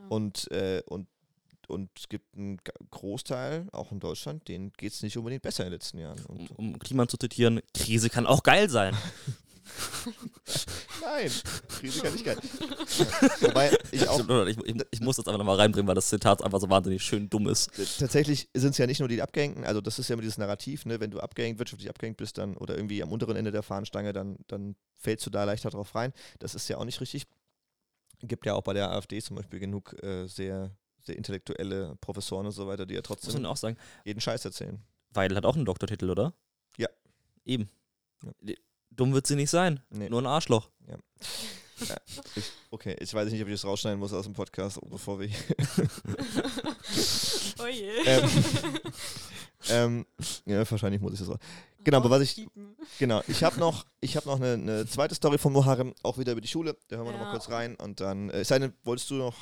und, äh, und, und es gibt einen Großteil, auch in Deutschland, denen geht es nicht unbedingt besser in den letzten Jahren. Um, Und, um Kliman zu zitieren, Krise kann auch geil sein. nein, kann nicht geil. Wobei ich auch ich, ich, ich muss das einfach nochmal reinbringen, weil das Zitat einfach so wahnsinnig schön dumm ist. tatsächlich sind es ja nicht nur die Abgehängten, also das ist ja immer dieses Narrativ, ne, wenn du abgehängt, wirtschaftlich abgehängt bist dann oder irgendwie am unteren Ende der Fahnenstange, dann, dann fällst du da leichter drauf rein. Das ist ja auch nicht richtig. Gibt ja auch bei der AfD zum Beispiel genug äh, sehr, sehr intellektuelle Professoren und so weiter, die ja Muss man trotzdem auch sagen. jeden Scheiß erzählen. Weidel hat auch einen Doktortitel, oder? Ja. Eben. Ja. Dumm wird sie nicht sein. Nee. Nur ein Arschloch. Ich, okay, ich weiß nicht, ob ich das rausschneiden muss aus dem Podcast, bevor wir. Oh je. ähm, ähm, ja, wahrscheinlich muss ich das raus. Genau, aber was ich. Genau, ich habe noch, ich hab noch eine, eine zweite Story von Muharrem, auch wieder über die Schule. Da hören wir noch Ja. mal kurz rein und dann, äh, es sei denn, wolltest du noch,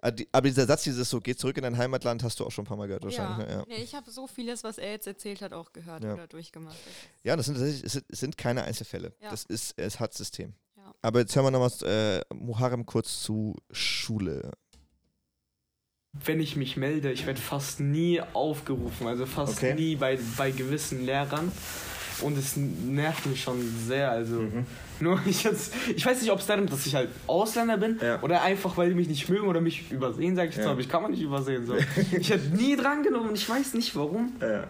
aber dieser Satz, dieses so, geh zurück in dein Heimatland, hast du auch schon ein paar Mal gehört wahrscheinlich. Ja. Ne? Ja. Nee, ich habe so vieles, was er jetzt erzählt hat, auch gehört Ja. oder durchgemacht. ja, das sind es sind, keine Einzelfälle. Ja. Das ist, es hat System. Ja. Aber jetzt hören wir noch was, äh, Muharrem kurz zu Schule. wenn ich mich melde, ich werde fast nie aufgerufen, also fast Okay. nie bei, bei gewissen Lehrern. Und es nervt mich schon sehr. Also nur ich jetzt, ich weiß nicht, ob es darum, dass ich halt Ausländer bin Ja. oder einfach, weil die mich nicht mögen oder mich übersehen, sage ich Ja. mal. Aber ich kann man nicht übersehen. So. ich hätte nie dran genommen und ich weiß nicht warum. Ja.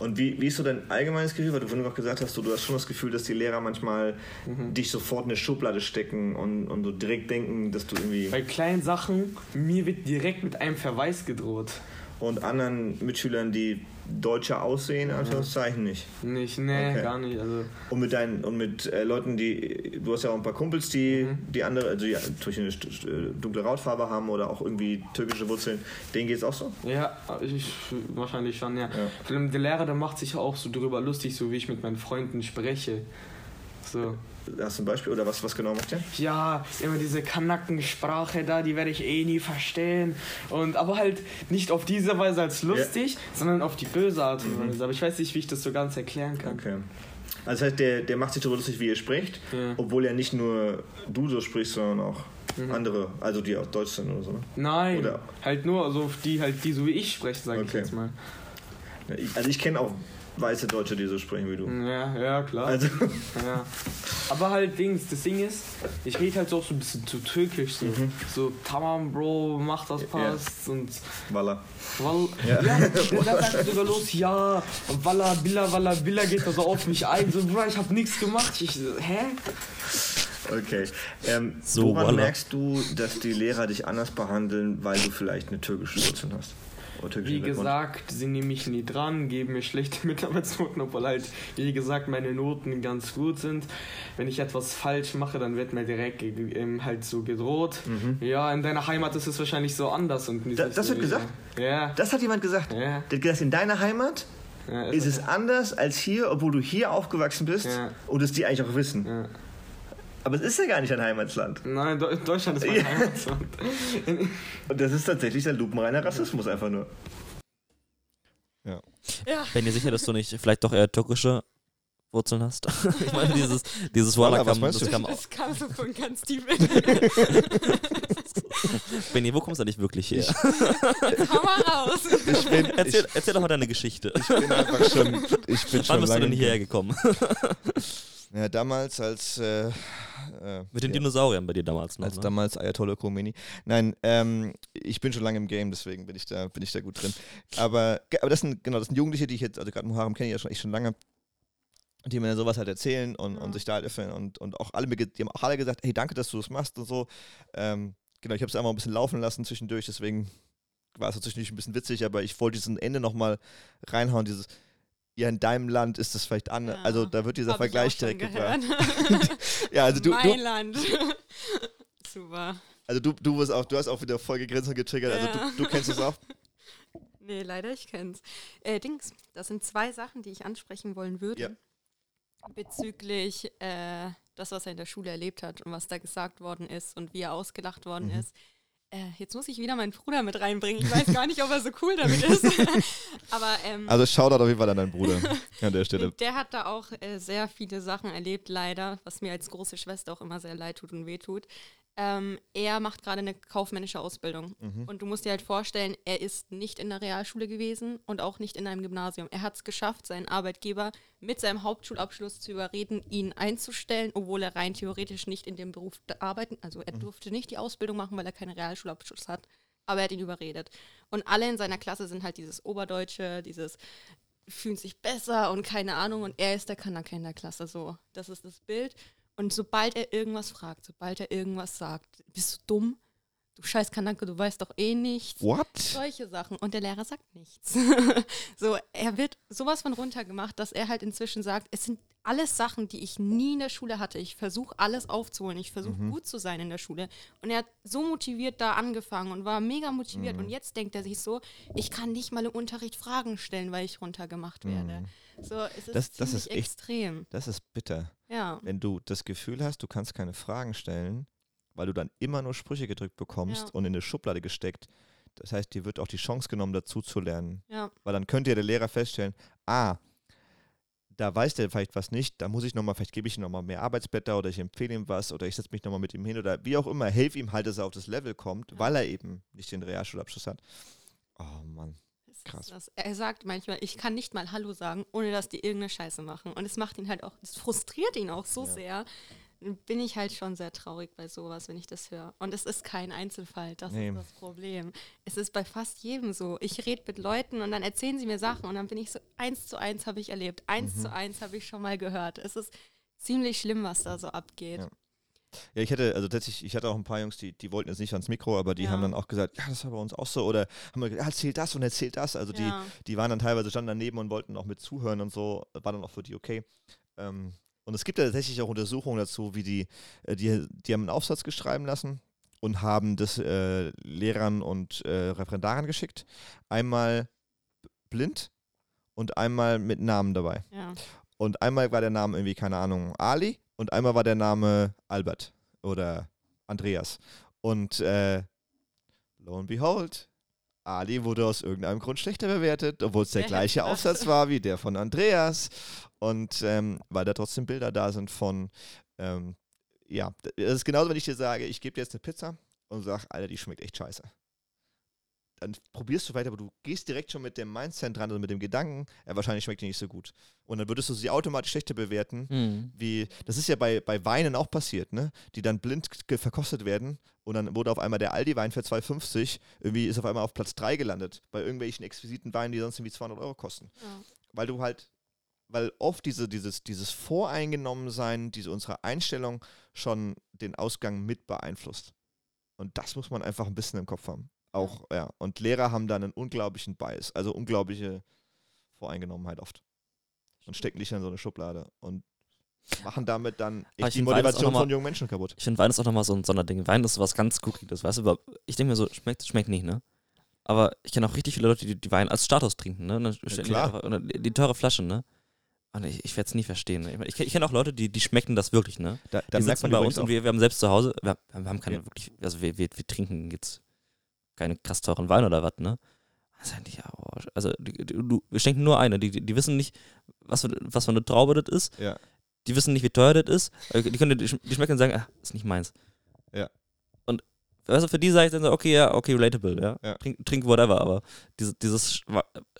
Und wie, wie ist so dein allgemeines Gefühl? Weil du vorhin noch gesagt hast, du, du hast schon das Gefühl, dass die Lehrer manchmal Mhm. dich sofort in eine Schublade stecken und, und so direkt denken, dass du irgendwie. Bei kleinen Sachen, mir wird direkt mit einem Verweis gedroht. Und anderen Mitschülern, die deutscher aussehen, Anführungszeichen nicht. Nicht, nee, Okay. gar nicht. Also, Und mit deinen und mit äh, Leuten, die du hast ja auch ein paar Kumpels, die Mhm. die andere, also die natürlich eine st- dunkle Hautfarbe haben oder auch irgendwie türkische Wurzeln, denen geht's auch so? ja, ich, wahrscheinlich schon, ja. Vor allem Der Lehrer, der macht sich auch so drüber lustig, so wie ich mit meinen Freunden spreche. So. Hast du ein Beispiel oder was, was genau macht der? Ja, immer diese Kanackensprache da, die werde ich eh nie verstehen. Und aber halt nicht auf diese Weise als lustig, sondern auf die böse Art und Weise. Aber ich weiß nicht, wie ich das so ganz erklären kann. Okay. Also das heißt, der, der macht sich darüber lustig, wie ihr spricht, Ja. obwohl ja nicht nur du so sprichst, sondern auch andere, also die auch Deutsch sind oder so. ne? Nein, Oder- halt nur also die halt die so wie ich spreche, sage ich Okay. jetzt mal. Ich- Also ich kenne auch weiße Deutsche, die so sprechen wie du. Ja, ja, klar. Also, Ja. Aber halt Dings, das Ding ist, ich rede halt so auch so ein bisschen zu türkisch so. Mhm. So, tamam Bro, mach das passt und Walla. Wall, Ja. ja, der sagt halt sogar los, ja, Walla, Billa, Walla, Billa geht da so auf mich ein, so, Bro, ich hab nichts gemacht. Ich, so, hä? Okay. Ähm, So, woran Walla. merkst du, dass die Lehrer dich anders behandeln, weil du vielleicht eine türkische Wurzel hast? Wie gesagt, sie nehmen mich nie dran, geben mir schlechte Mitarbeitsnoten, obwohl halt, wie gesagt, meine Noten ganz gut sind. Wenn ich etwas falsch mache, dann wird mir direkt ähm, halt so gedroht. Ja, in deiner Heimat ist es wahrscheinlich so anders. Und Mhm. Da- das wird gesagt? Ja. Das hat jemand gesagt. Ja. Der hat gesagt, in deiner Heimat ja ist es anders als hier, obwohl du hier aufgewachsen bist Ja. und es die eigentlich auch wissen. Ja. Aber es ist ja gar nicht ein Heimatland. Nein, Deu- Deutschland ist mein Ja. Heimatland. Und das ist tatsächlich der lupenreiner Rassismus einfach nur. Ja. Bin dir sicher, dass du nicht vielleicht doch eher türkische Wurzeln hast? ich meine, dieses, dieses Walla, kam, das kam auch. Das kam so von ganz tief. Benni, wo kommst du nicht wirklich her? Hau mal raus. Ich bin, Erzähl, erzähl doch mal deine Geschichte. ich bin einfach schon, ich bin Wann schon bist du denn hierher gekommen? Ja, damals als äh, äh, Mit den ja, Dinosauriern bei dir damals noch. als ne? damals Ayatollah Khomeini. Nein, ähm, ich bin schon lange im Game, deswegen bin ich da, bin ich da gut drin. Aber, aber das sind genau, das sind Jugendliche, die ich jetzt, also gerade im Harem kenne ich ja schon echt schon lange, die mir dann sowas halt erzählen und, Ja. und sich da halt öffnen und, und auch alle die haben auch alle gesagt, hey, danke, dass du das machst und so. Ähm, genau, ich habe es einfach ein bisschen laufen lassen zwischendurch, deswegen war es zwischendurch ein bisschen witzig, aber ich wollte diesen Ende nochmal reinhauen, dieses ja, in deinem Land ist es vielleicht anders. Ja. Also da wird dieser Vergleich direkt gebracht. gehört. Ja, also du, mein du, Land. Super. also du, du, wirst auch, du hast auch wieder voll und getriggert. Also Ja. du, du kennst es auch. Nee, leider, ich kenn's. Äh, Dings, das sind zwei Sachen, die ich ansprechen wollen würde. Ja. Bezüglich äh, das, was er in der Schule erlebt hat und was da gesagt worden ist und wie er ausgelacht worden Mhm. ist. Äh, jetzt muss ich wieder meinen Bruder mit reinbringen. Ich weiß gar nicht, ob er so cool damit ist. Aber ähm, Also Shoutout auf jeden Fall an deinen Bruder an der Stelle. der hat da auch äh, sehr viele Sachen erlebt, leider, was mir als große Schwester auch immer sehr leid tut und wehtut. Ähm, er macht gerade eine kaufmännische Ausbildung. Mhm. Und du musst dir halt vorstellen, er ist nicht in der Realschule gewesen und auch nicht in einem Gymnasium. Er hat es geschafft, seinen Arbeitgeber mit seinem Hauptschulabschluss zu überreden, ihn einzustellen, obwohl er rein theoretisch nicht in dem Beruf arbeiten, also Mhm. er durfte nicht die Ausbildung machen, weil er keinen Realschulabschluss hat. Aber er hat ihn überredet. Und alle in seiner Klasse sind halt dieses Oberdeutsche, dieses fühlen sich besser und keine Ahnung. Und er ist der Kanake in der Klasse. So, das ist das Bild. Und sobald er irgendwas fragt, sobald er irgendwas sagt, bist du dumm? Du scheiß Kanake, du weißt doch eh nichts. What? Solche Sachen. Und der Lehrer sagt nichts. so, er wird sowas von runtergemacht, dass er halt inzwischen sagt, es sind alles Sachen, die ich nie in der Schule hatte. Ich versuche alles aufzuholen. Ich versuche gut zu sein in der Schule. Und er hat so motiviert da angefangen und war mega motiviert. Und jetzt denkt er sich so, ich kann nicht mal im Unterricht Fragen stellen, weil ich runtergemacht werde. So, es ist Das- das ist echt- extrem. Das ist bitter. Ja. Wenn du das Gefühl hast, du kannst keine Fragen stellen, weil du dann immer nur Sprüche gedrückt bekommst Ja. und in eine Schublade gesteckt. Das heißt, dir wird auch die Chance genommen, dazu zu lernen. Ja. Weil dann könnte ja der Lehrer feststellen, ah, da weiß der vielleicht was nicht, da muss ich nochmal, vielleicht gebe ich ihm nochmal mehr Arbeitsblätter oder ich empfehle ihm was oder ich setze mich nochmal mit ihm hin oder wie auch immer, helfe ihm halt, dass er auf das Level kommt, weil er eben nicht den Realschulabschluss hat. Oh Mann. Krass. Das, er sagt manchmal, ich kann nicht mal Hallo sagen, ohne dass die irgendeine Scheiße machen. Und es macht ihn halt auch, es frustriert ihn auch so Ja. sehr. Dann Bin ich halt schon sehr traurig bei sowas, wenn ich das höre. Und es ist kein Einzelfall, das Nee. ist das Problem. Es ist bei fast jedem so. Ich rede mit Leuten und dann erzählen sie mir Sachen und dann bin ich so, eins zu eins habe ich erlebt, eins Mhm. zu eins habe ich schon mal gehört. Es ist ziemlich schlimm, was da so abgeht. Ja. Ja, ich hätte, also tatsächlich, ich hatte auch ein paar Jungs, die, die wollten jetzt nicht ans Mikro, aber die Ja. haben dann auch gesagt, ja, das war bei uns auch so. Oder haben wir gesagt, ja, erzähl das und erzähl das. Also die, Ja. die waren dann teilweise standen daneben und wollten auch mit zuhören und so, war dann auch für die okay. Ähm, und es gibt ja tatsächlich auch Untersuchungen dazu, wie die, äh, die, die haben einen Aufsatz geschrieben lassen und haben das äh, Lehrern und äh, Referendaren geschickt. Einmal blind und einmal mit Namen dabei. ja. Und einmal war der Name irgendwie, keine Ahnung, Ali und einmal war der Name Albert oder Andreas. Und äh, lo and behold, Ali wurde aus irgendeinem Grund schlechter bewertet, obwohl es der gleiche Aufsatz war wie der von Andreas. Und ähm, weil da trotzdem Bilder da sind von, ähm, ja, das ist genauso, wenn ich dir sage, ich gebe dir jetzt eine Pizza und sag, Alter, die schmeckt echt scheiße. Dann probierst du weiter, aber du gehst direkt schon mit dem Mindset dran, also mit dem Gedanken, ja, wahrscheinlich schmeckt die nicht so gut. Und dann würdest du sie automatisch schlechter bewerten, Hm. wie, das ist ja bei, bei Weinen auch passiert, ne? Die dann blind verkostet werden und dann wurde auf einmal der Aldi-Wein für 2,50 irgendwie ist auf einmal auf Platz 3 gelandet, bei irgendwelchen exquisiten Weinen, die sonst irgendwie 200 Euro kosten. Ja. Weil du halt, weil oft diese, dieses, dieses Voreingenommensein, diese unsere Einstellung schon den Ausgang mit beeinflusst. Und das muss man einfach ein bisschen im Kopf haben. Auch, ja. Und Lehrer haben da einen unglaublichen Bias, also unglaubliche Voreingenommenheit oft. Und stecken dich in so eine Schublade und machen damit dann die Motivation mal- von jungen Menschen kaputt. Ich finde, Wein ist auch nochmal so ein Sonderding. Wein ist was ganz Skurriles, weißt du? aber Ich denke mir so, schmeckt, schmeckt nicht, ne? Aber ich kenne auch richtig viele Leute, die, die Wein als Status trinken, ne? Stellen die klar. die, die teure Flasche, ne? Und ich, ich werde es nie verstehen. Ne? Ich, ich kenne auch Leute, die, die schmecken das wirklich, ne? Da, die sitzen bei uns und wir, wir haben selbst zu Hause, wir, wir haben keine Ja. wirklich, also wir, wir, wir trinken jetzt keine krass teuren Wein oder was, ne? Das ist eigentlich, ja, also die, die, du, wir schenken nur eine, die, die, wissen nicht, was für, was für eine Traube das ist, Ja. die wissen nicht, wie teuer das ist, die können die, die schmecken und sagen, ah, ist nicht meins. Ja. Und weißt du, für die sage ich dann so, okay, ja, okay, relatable, ja. Ja. Trink, trink whatever, aber diese, dieses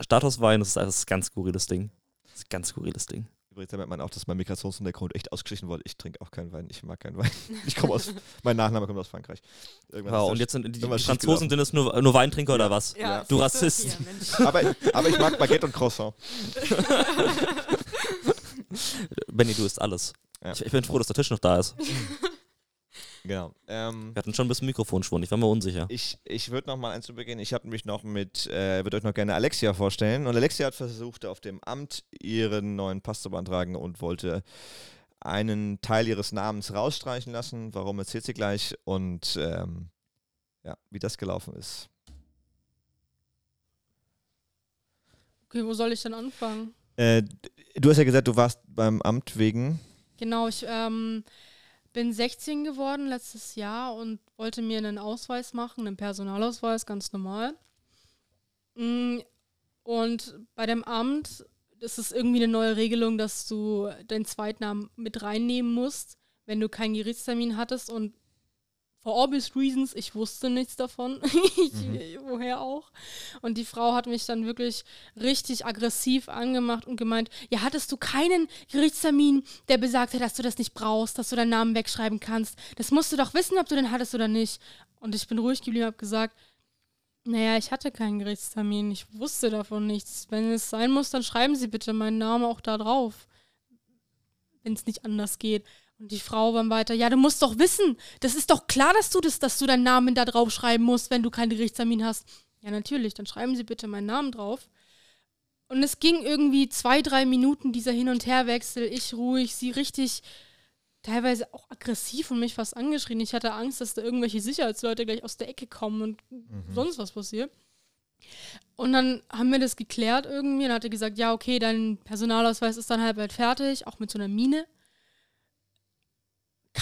Statuswein, das ist ein ganz skurriles Ding. Das ist ein ganz skurriles Ding. Übrigens damit man auch, dass mein Migrationshintergrund echt ausgeschlichen wurde. Ich trinke auch keinen Wein. Ich mag keinen Wein. Ich komme aus, mein Nachname kommt aus Frankreich. Irgendwas Wow, und jetzt sind die, die Franzosen sind es nur, nur Weintrinker oder was? Ja. Du Rassist. hier, aber, aber ich mag Baguette und Croissant. Benny, du isst alles. Ja. Ich, ich bin froh, dass der Tisch noch da ist. Genau. Ähm, Wir hatten schon ein bisschen Mikrofonschwund, ich war mir unsicher. Ich, ich würde noch mal eins zu Beginn. Ich habe mich noch mit, äh, würde euch noch gerne Alexia vorstellen. Und Alexia hat versucht, auf dem Amt ihren neuen Pass zu beantragen und wollte einen Teil ihres Namens rausstreichen lassen. Warum erzählt sie gleich und ähm, ja, wie das gelaufen ist. Okay, wo soll ich denn anfangen? Äh, du hast ja gesagt, du warst beim Amt wegen. Genau, ich ähm, bin 16 geworden letztes Jahr und wollte mir einen Ausweis machen, einen Personalausweis, ganz normal. Mm, Und bei dem Amt ist es irgendwie eine neue Regelung, dass du deinen Zweitnamen mit reinnehmen musst, wenn du keinen Gerichtstermin hattest und for obvious reasons, ich wusste nichts davon, ich, woher auch. Und die Frau hat mich dann wirklich richtig aggressiv angemacht und gemeint, ja, hattest du keinen Gerichtstermin, der besagt hat, dass du das nicht brauchst, dass du deinen Namen wegschreiben kannst. Das musst du doch wissen, ob du den hattest oder nicht. Und ich bin ruhig geblieben, habe gesagt, naja, ich hatte keinen Gerichtstermin, ich wusste davon nichts. Wenn es sein muss, dann schreiben Sie bitte meinen Namen auch da drauf, wenn es nicht anders geht. Und die Frau war weiter, ja, du musst doch wissen, das ist doch klar, dass du das, dass du deinen Namen da drauf schreiben musst, wenn du keinen Gerichtstermin hast. Ja, natürlich, dann schreiben Sie bitte meinen Namen drauf. Und es ging irgendwie zwei, drei Minuten dieser Hin- und Herwechsel, ich ruhig, sie richtig teilweise auch aggressiv und mich fast angeschrien. Ich hatte Angst, dass da irgendwelche Sicherheitsleute gleich aus der Ecke kommen und sonst was passiert. Und dann haben wir das geklärt irgendwie und hatte gesagt, ja, okay, dein Personalausweis ist dann halb bald fertig, auch mit so einer Mine.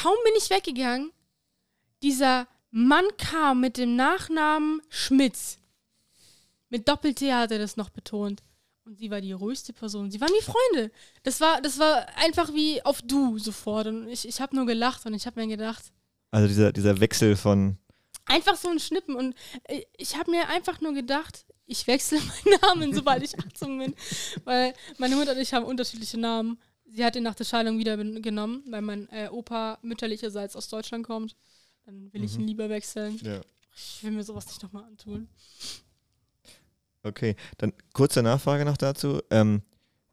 Kaum bin ich weggegangen, dieser Mann kam mit dem Nachnamen Schmitz. Mit Doppel-T hat er das noch betont. Und sie war die ruhigste Person. Sie waren wie Freunde. Das war, das war einfach wie auf Du sofort. Und ich, ich habe nur gelacht und ich habe mir gedacht, Also dieser, dieser Wechsel von. einfach so ein Schnippen. Und äh, ich habe mir einfach nur gedacht, ich wechsle meinen Namen, sobald ich 18 bin. Weil meine Mutter und ich haben unterschiedliche Namen. Sie hat ihn nach der Scheidung wieder genommen, weil mein äh, Opa mütterlicherseits aus Deutschland kommt. Dann will ich ihn lieber wechseln. Ja. Ich will mir sowas nicht nochmal antun. Okay, dann kurze Nachfrage noch dazu. Ähm,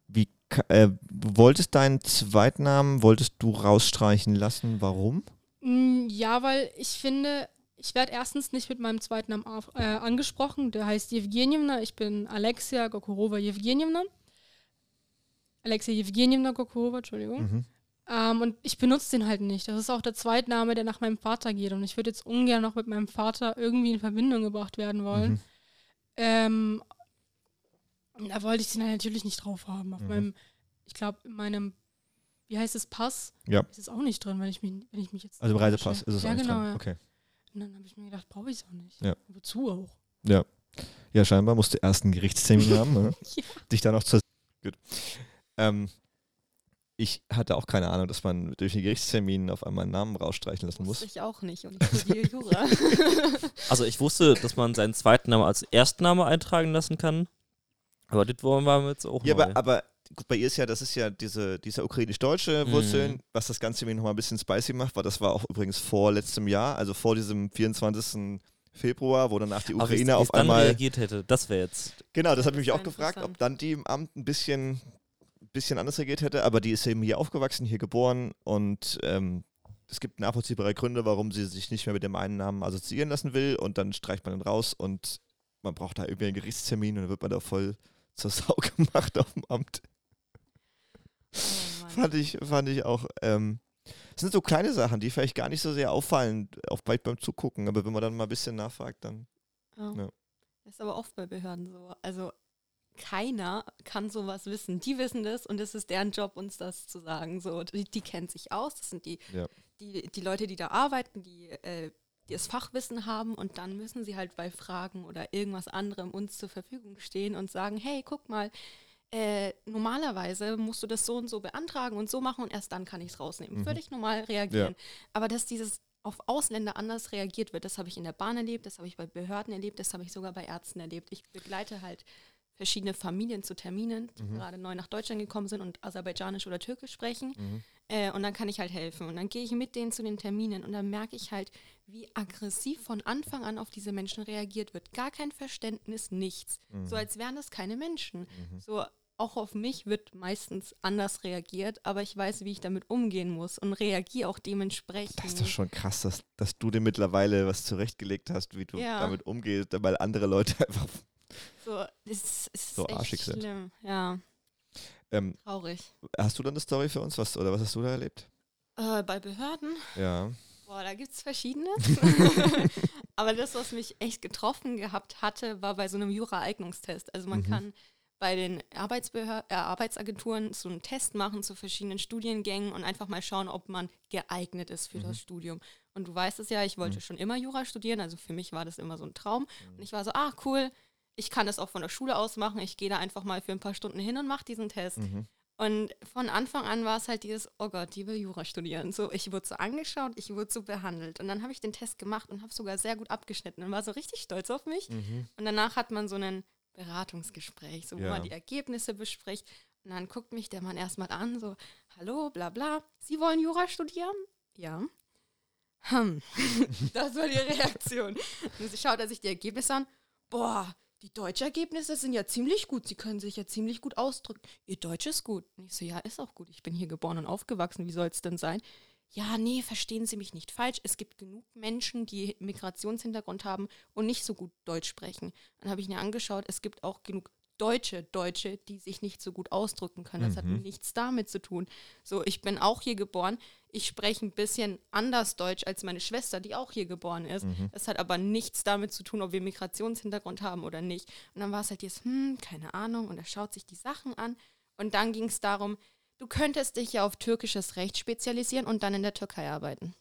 wie äh, du wolltest deinen Zweitnamen, wolltest du rausstreichen lassen? Warum? Mm, Ja, weil ich finde, ich werde erstens nicht mit meinem zweiten Namen auf, äh, angesprochen. Der heißt Evgenjewna. Ich bin Alexia Gokorova Evgenjewna. Alexia Evgenjewna Gokorova, Entschuldigung. Mhm. Ähm, und ich benutze den halt nicht. Das ist auch der Zweitname, der nach meinem Vater geht. Und ich würde jetzt ungern noch mit meinem Vater irgendwie in Verbindung gebracht werden wollen. Mhm. Ähm, da wollte ich den halt natürlich nicht drauf haben. Auf Mhm. meinem, ich glaube, in meinem, wie heißt es, Pass? Ja. Ist es auch nicht drin, wenn ich mich, wenn ich mich jetzt. Also im Reisepass ist es ja, auch nicht genau, dran. Ja. Okay. Und dann habe ich mir gedacht, brauche ich es auch nicht. Ja. Wozu auch? Ja. Ja, scheinbar musst du erst einen Gerichtstermin haben. Ne? Ja. Dich dann noch zur. Gut. Ähm, ich hatte auch keine Ahnung, dass man durch einen Gerichtstermin auf einmal einen Namen rausstreichen lassen Wusste muss. ich auch nicht und ich studiere Jura. Also ich wusste, dass man seinen zweiten Namen als Erstname eintragen lassen kann. Aber das wollen wir jetzt auch Ja, neu. aber, aber gut, bei ihr ist ja, das ist ja diese, diese ukrainisch-deutsche Mhm. Wurzeln, was das Ganze mir nochmal ein bisschen spicy macht, weil das war auch übrigens vor letztem Jahr, also vor diesem 24. Februar, wo danach die Ukraine auf dann einmal. reagiert hätte, das wäre jetzt. Genau, das habe ich mich auch gefragt, ob dann die im Amt ein bisschen, bisschen anders reagiert hätte, aber die ist eben hier aufgewachsen, hier geboren und ähm, es gibt nachvollziehbare Gründe, warum sie sich nicht mehr mit dem einen Namen assoziieren lassen will und dann streicht man ihn raus und man braucht da irgendwie einen Gerichtstermin und dann wird man da voll zur Sau gemacht auf dem Amt. Oh. Fand ich, fand ich auch. Ähm, das sind so kleine Sachen, die vielleicht gar nicht so sehr auffallen, auch weit beim Zugucken, aber wenn man dann mal ein bisschen nachfragt, dann. Ja. Ja. Das ist aber oft bei Behörden so. Also keiner kann sowas wissen. Die wissen das und es ist deren Job, uns das zu sagen. So, die, die kennen sich aus. Das sind die, Ja. die, die Leute, die da arbeiten, die, äh, die das Fachwissen haben und dann müssen sie halt bei Fragen oder irgendwas anderem uns zur Verfügung stehen und sagen, hey, guck mal, äh, normalerweise musst du das so und so beantragen und so machen und erst dann kann ich es rausnehmen. Mhm. Völlig normal reagieren. Aber dass dieses auf Ausländer anders reagiert wird, das habe ich in der Bahn erlebt, das habe ich bei Behörden erlebt, das habe ich sogar bei Ärzten erlebt. Ich begleite halt verschiedene Familien zu Terminen, die Mhm. gerade neu nach Deutschland gekommen sind und Aserbaidschanisch oder Türkisch sprechen. Mhm. Äh, und dann kann ich halt helfen. Und dann gehe ich mit denen zu den Terminen und dann merke ich halt, wie aggressiv von Anfang an auf diese Menschen reagiert wird. Gar kein Verständnis, nichts. Mhm. So als wären das keine Menschen. So auch auf mich wird meistens anders reagiert, aber ich weiß, wie ich damit umgehen muss und reagiere auch dementsprechend. Das ist doch schon krass, dass, dass du dir mittlerweile was zurechtgelegt hast, wie du Ja. damit umgehst, weil andere Leute einfach. So, das ist So echt arschig sind. schlimm. Ja, Ähm, traurig. hast du dann eine Story für uns? Was, oder was hast du da erlebt? Äh, bei Behörden Ja. Boah, da gibt es verschiedenes. Aber das, was mich echt getroffen gehabt hatte, war bei so einem Jura-Eignungstest. Also man Mhm. kann bei den Arbeitsbehör äh, Arbeitsagenturen so einen Test machen zu verschiedenen Studiengängen und einfach mal schauen, ob man geeignet ist für Mhm. das Studium. Und du weißt es ja, ich wollte Mhm. schon immer Jura studieren, also für mich war das immer so ein Traum. Und ich war so, ah, cool, ich kann das auch von der Schule aus machen. Ich gehe da einfach mal für ein paar Stunden hin und mache diesen Test. Mhm. Und von Anfang an war es halt dieses, oh Gott, die will Jura studieren. So, ich wurde so angeschaut, ich wurde so behandelt. Und dann habe ich den Test gemacht und habe sogar sehr gut abgeschnitten und war so richtig stolz auf mich. Mhm. Und danach hat man so ein Beratungsgespräch, so wo Ja. man die Ergebnisse bespricht. Und dann guckt mich der Mann erstmal an, so, hallo, bla bla. Sie wollen Jura studieren? Ja. Hm. das war die Reaktion. Und sie schaut er sich die Ergebnisse an. Boah, die deutschen Ergebnisse sind ja ziemlich gut. Sie können sich ja ziemlich gut ausdrücken. Ihr Deutsch ist gut. Und ich so, ja, ist auch gut. Ich bin hier geboren und aufgewachsen. Wie soll es denn sein? Ja, nee, verstehen Sie mich nicht falsch. Es gibt genug Menschen, die Migrationshintergrund haben und nicht so gut Deutsch sprechen. Dann habe ich mir angeschaut, es gibt auch genug deutsche Deutsche, die sich nicht so gut ausdrücken können. Das hat Mhm. nichts damit zu tun. So, ich bin auch hier geboren. Ich spreche ein bisschen anders Deutsch als meine Schwester, die auch hier geboren ist. Mhm. Das hat aber nichts damit zu tun, ob wir Migrationshintergrund haben oder nicht. Und dann war es halt jetzt, hm, keine Ahnung. Und er schaut sich die Sachen an. Und dann ging es darum, du könntest dich ja auf türkisches Recht spezialisieren und dann in der Türkei arbeiten.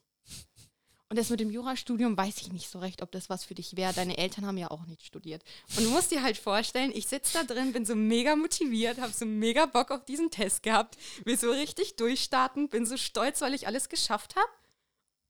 Und das mit dem Jurastudium weiß ich nicht so recht, ob das was für dich wäre. Deine Eltern haben ja auch nicht studiert. Und du musst dir halt vorstellen, ich sitze da drin, bin so mega motiviert, habe so mega Bock auf diesen Test gehabt, will so richtig durchstarten, bin so stolz, weil ich alles geschafft habe.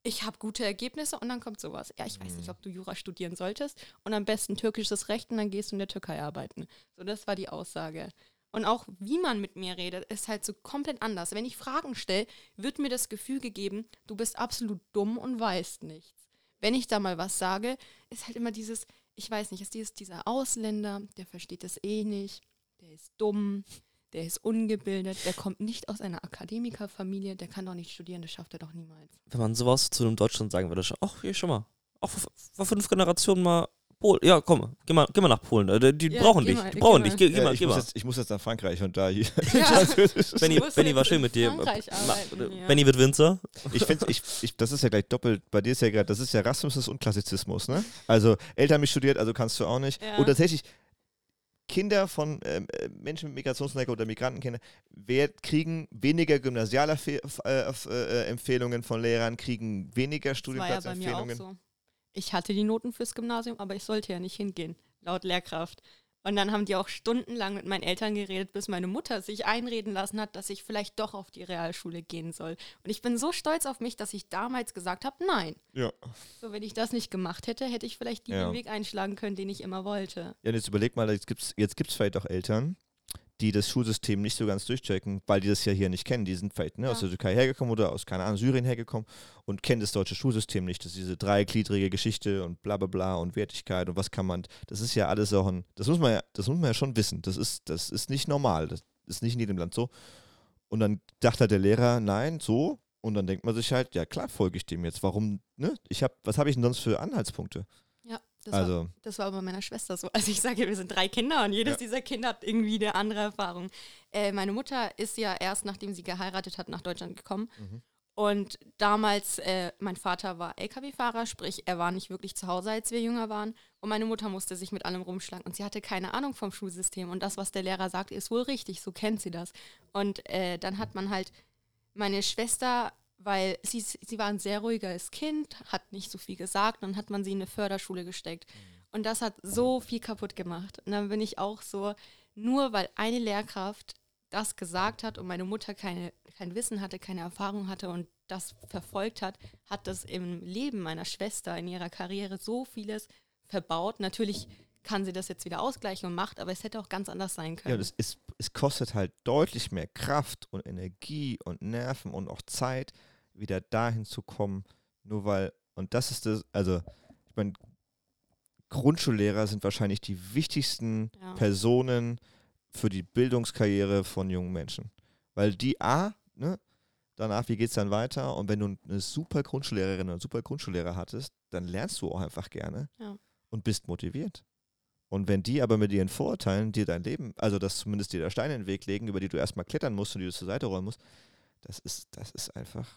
ich habe gute Ergebnisse und dann kommt sowas. Ja, ich weiß Mhm. nicht, ob du Jura studieren solltest und am besten türkisches Recht und dann gehst du in der Türkei arbeiten. So, das war die Aussage. Und auch wie man mit mir redet, ist halt so komplett anders. Wenn ich Fragen stelle, wird mir das Gefühl gegeben, du bist absolut dumm und weißt nichts. Wenn ich da mal was sage, ist halt immer dieses, ich weiß nicht, ist dieses, dieser Ausländer, der versteht das eh nicht, der ist dumm, der ist ungebildet, der kommt nicht aus einer Akademikerfamilie, der kann doch nicht studieren, das schafft er doch niemals. Wenn man sowas zu einem Deutschland sagen würde, ach, hier schon mal. Auch vor, vor fünf Generationen mal Polen. Ja, komm, geh mal, geh mal nach Polen. äh, Die, die Ja, brauchen dich. mal, Die brauchen dich. Geh, geh Ja, mal, ich, geh muss mal. jetzt, ich muss jetzt nach Frankreich und da hier. Ja. Benny, Benny war schön mit dir. Ja. Benny wird Winzer. Ich finde, ich, ich, das ist ja gleich doppelt, bei dir ist ja gerade, das ist ja Rassismus und Klassizismus, ne? Also Eltern haben mich studiert, also kannst du auch nicht. Ja. Und tatsächlich, Kinder von ähm, äh, Menschen mit Migrationshintergrund oder Migrantenkinder wer, kriegen weniger Gymnasialempfehlungen von Lehrern, kriegen weniger Das war ja bei mir auch Studienplatzempfehlungen. so. Ich hatte die Noten fürs Gymnasium, aber ich sollte ja nicht hingehen, laut Lehrkraft. Und dann haben die auch stundenlang mit meinen Eltern geredet, bis meine Mutter sich einreden lassen hat, dass ich vielleicht doch auf die Realschule gehen soll. Und ich bin so stolz auf mich, dass ich damals gesagt habe, nein. Ja. So, wenn ich das nicht gemacht hätte, hätte ich vielleicht Ja. den Weg einschlagen können, den ich immer wollte. Ja, und jetzt überleg mal, jetzt gibt es jetzt gibt's vielleicht auch Eltern, die das Schulsystem nicht so ganz durchchecken, weil die das ja hier nicht kennen. Die sind vielleicht ne, aus Ja. der Türkei hergekommen oder aus, keine Ahnung, Syrien hergekommen und kennen das deutsche Schulsystem nicht. Das ist diese dreigliedrige Geschichte und bla bla bla und Wertigkeit und was kann man. Das ist ja alles auch ein, das muss man ja, das muss man ja schon wissen. Das ist, das ist nicht normal. Das ist nicht in jedem Land so. Und dann dachte halt der Lehrer, nein, so. Und dann denkt man sich halt, ja klar, folge ich dem jetzt. Warum, ne? Ich hab, was habe ich denn sonst für Anhaltspunkte? Das, war, Also, das war bei meiner Schwester so. Also ich sage, wir sind drei Kinder und jedes Ja. dieser Kinder hat irgendwie eine andere Erfahrung. Äh, meine Mutter ist ja erst, nachdem sie geheiratet hat, nach Deutschland gekommen. Mhm. Und damals, äh, mein Vater war LKW-Fahrer, sprich, er war nicht wirklich zu Hause, als wir jünger waren. Und meine Mutter musste sich mit allem rumschlagen. Und sie hatte keine Ahnung vom Schulsystem. Und das, was der Lehrer sagt, ist wohl richtig. So kennt sie das. Und äh, dann hat man halt meine Schwester, weil sie, sie war ein sehr ruhiges Kind, hat nicht so viel gesagt, dann hat man sie in eine Förderschule gesteckt. Und das hat so viel kaputt gemacht. Und dann bin ich auch so, nur weil eine Lehrkraft das gesagt hat und meine Mutter keine, kein Wissen hatte, keine Erfahrung hatte und das verfolgt hat, hat das im Leben meiner Schwester, in ihrer Karriere so vieles verbaut. Natürlich kann sie das jetzt wieder ausgleichen und macht, aber es hätte auch ganz anders sein können. Ja, das ist, es kostet halt deutlich mehr Kraft und Energie und Nerven und auch Zeit, wieder dahin zu kommen, nur weil, und das ist das, also, ich meine, Grundschullehrer sind wahrscheinlich die wichtigsten Ja. Personen für die Bildungskarriere von jungen Menschen. Weil die A, ne, danach, wie geht es dann weiter? Und wenn du eine super Grundschullehrerin oder super Grundschullehrer hattest, dann lernst du auch einfach gerne Ja. und bist motiviert. Und wenn die aber mit ihren Vorurteilen dir dein Leben, also dass zumindest dir da Steine in den Weg legen, über die du erstmal klettern musst und die du zur Seite rollen musst, das ist, das ist einfach,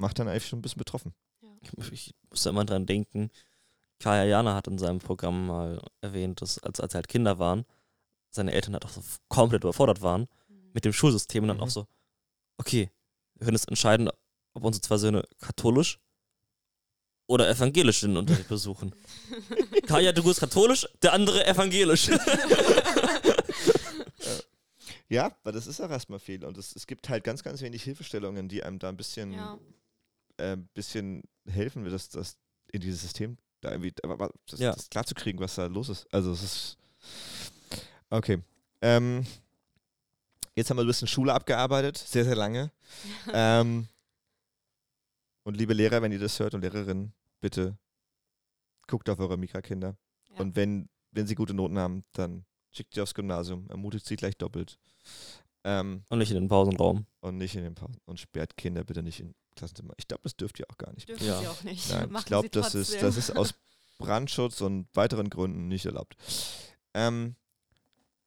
macht dann eigentlich schon ein bisschen betroffen. Ich, ich muss da immer dran denken, Kaya Jana hat in seinem Programm mal erwähnt, dass als, als sie halt Kinder waren, seine Eltern halt auch so komplett überfordert waren mit dem Schulsystem und dann Mhm. auch so, okay, wir können jetzt entscheiden, ob unsere zwei Söhne katholisch oder evangelisch den Unterricht besuchen. Kaya, du bist katholisch, der andere evangelisch. Ja, weil das ist auch erstmal viel. Und es, es gibt halt ganz, ganz wenig Hilfestellungen, die einem da ein bisschen, Ja. Äh, bisschen helfen, das, das in dieses System da irgendwie das, Ja. das klar zu kriegen, was da los ist. Also es ist. Okay. Ähm, jetzt haben wir ein bisschen Schule abgearbeitet, sehr, sehr lange. ähm, und liebe Lehrer, wenn ihr das hört und Lehrerinnen, bitte guckt auf eure Mikra-Kinder. Ja. Und wenn, wenn sie gute Noten haben, dann schickt sie aufs Gymnasium, ermutigt sie gleich doppelt. Ähm, Und nicht in den Pausenraum. und nicht in den Pausen. Und sperrt Kinder bitte nicht in Klassenzimmer. Ich glaube, das dürft ihr auch gar nicht. Dürfen Ja. sie auch nicht. Nein, ich glaube, das ist, das ist aus Brandschutz und weiteren Gründen nicht erlaubt. Ähm,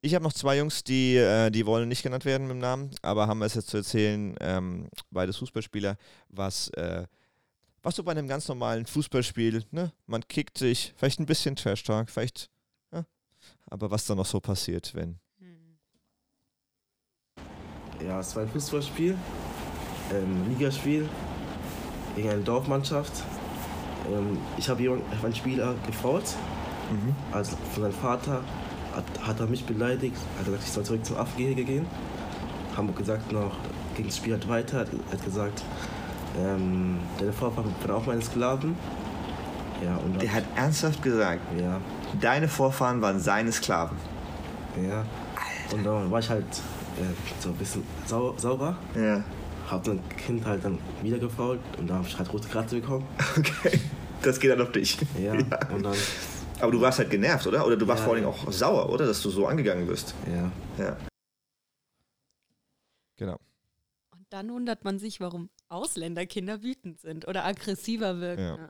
ich habe noch zwei Jungs, die, äh, die wollen nicht genannt werden mit dem Namen, aber haben es jetzt zu erzählen, ähm, beides Fußballspieler, was, äh, was so bei einem ganz normalen Fußballspiel, ne, man kickt sich, vielleicht ein bisschen Trash-Talk, vielleicht, ja, aber was da noch so passiert, wenn. Hm. Ja, es war ein Fußballspiel, ähm, Ligaspiel gegen eine Dorfmannschaft. Ähm, ich habe hab einen Spieler gefault, also von seinem Vater hat, hat er mich beleidigt, hat gesagt, ich soll zurück zum Affengehege gehen. Haben gesagt noch, ging das Spiel halt weiter, hat, hat gesagt, Ähm, deine Vorfahren waren auch meine Sklaven. Ja, und Der hat ernsthaft gesagt, ja, deine Vorfahren waren seine Sklaven. ja. Und dann war ich halt äh, so ein bisschen sau sauber. Ja. Hab dann Kind halt dann wieder gefault und da habe ich halt rote Kratze bekommen. Okay. Das geht dann auf dich. Ja, und dann, Aber du warst halt genervt, oder? Oder du warst Ja. vor allem auch sauer, oder? Dass du so angegangen bist. ja. Ja. Genau. Und dann wundert man sich, warum Ausländerkinder wütend sind oder aggressiver wirken. Ja.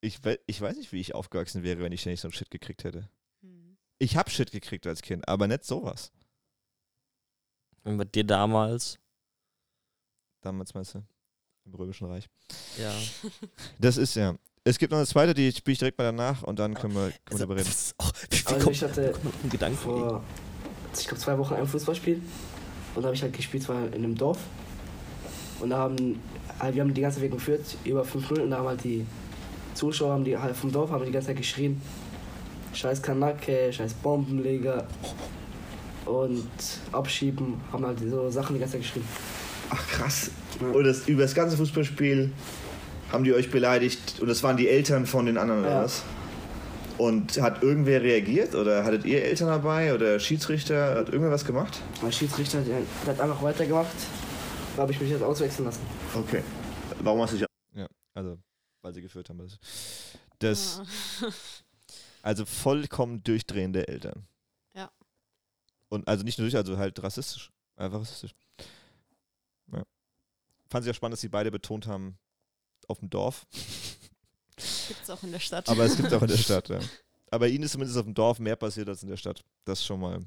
Ich, we ich weiß nicht, wie ich aufgewachsen wäre, wenn ich nicht so einen Shit gekriegt hätte. Hm. Ich hab Shit gekriegt als Kind, aber nicht sowas. Und bei dir damals, Damals meinst du? Im Römischen Reich. ja. Das ist ja. Es gibt noch eine zweite, die spiele ich direkt mal danach und dann können wir, können wir darüber reden. auch, wie, wie Also kommt ich hatte ein Gedanke? vor, ich glaube, zwei Wochen ein Fußballspiel. Und da habe ich halt gespielt, zwar in einem Dorf. Und da haben, halt, wir haben die ganze Weg geführt, über 5-0. Und da haben halt die Zuschauer haben die halt vom Dorf haben die ganze Zeit geschrien. Scheiß Kanake, scheiß Bombenleger. Und abschieben, haben halt so Sachen die ganze Zeit geschrien. Ach krass. Ja. Und das, über das ganze Fußballspiel haben die euch beleidigt und das waren die Eltern von den anderen oder Ja. was? Und hat irgendwer reagiert oder hattet ihr Eltern dabei oder Schiedsrichter? Hat irgendwer was gemacht? Mein Schiedsrichter der, der hat einfach weitergemacht. Da habe ich mich jetzt auswechseln lassen. Okay. Warum hast du dich. Ja, also, weil sie geführt haben. Das, das Ah. also vollkommen durchdrehende Eltern. Ja. Und also nicht nur durch, also halt rassistisch. Einfach rassistisch. Ja. Fand ich auch spannend, dass sie beide betont haben, auf dem Dorf. Gibt's auch in der Stadt. Aber es gibt auch in der Stadt, ja. Aber ihnen ist zumindest auf dem Dorf mehr passiert als in der Stadt. Das ist schon mal.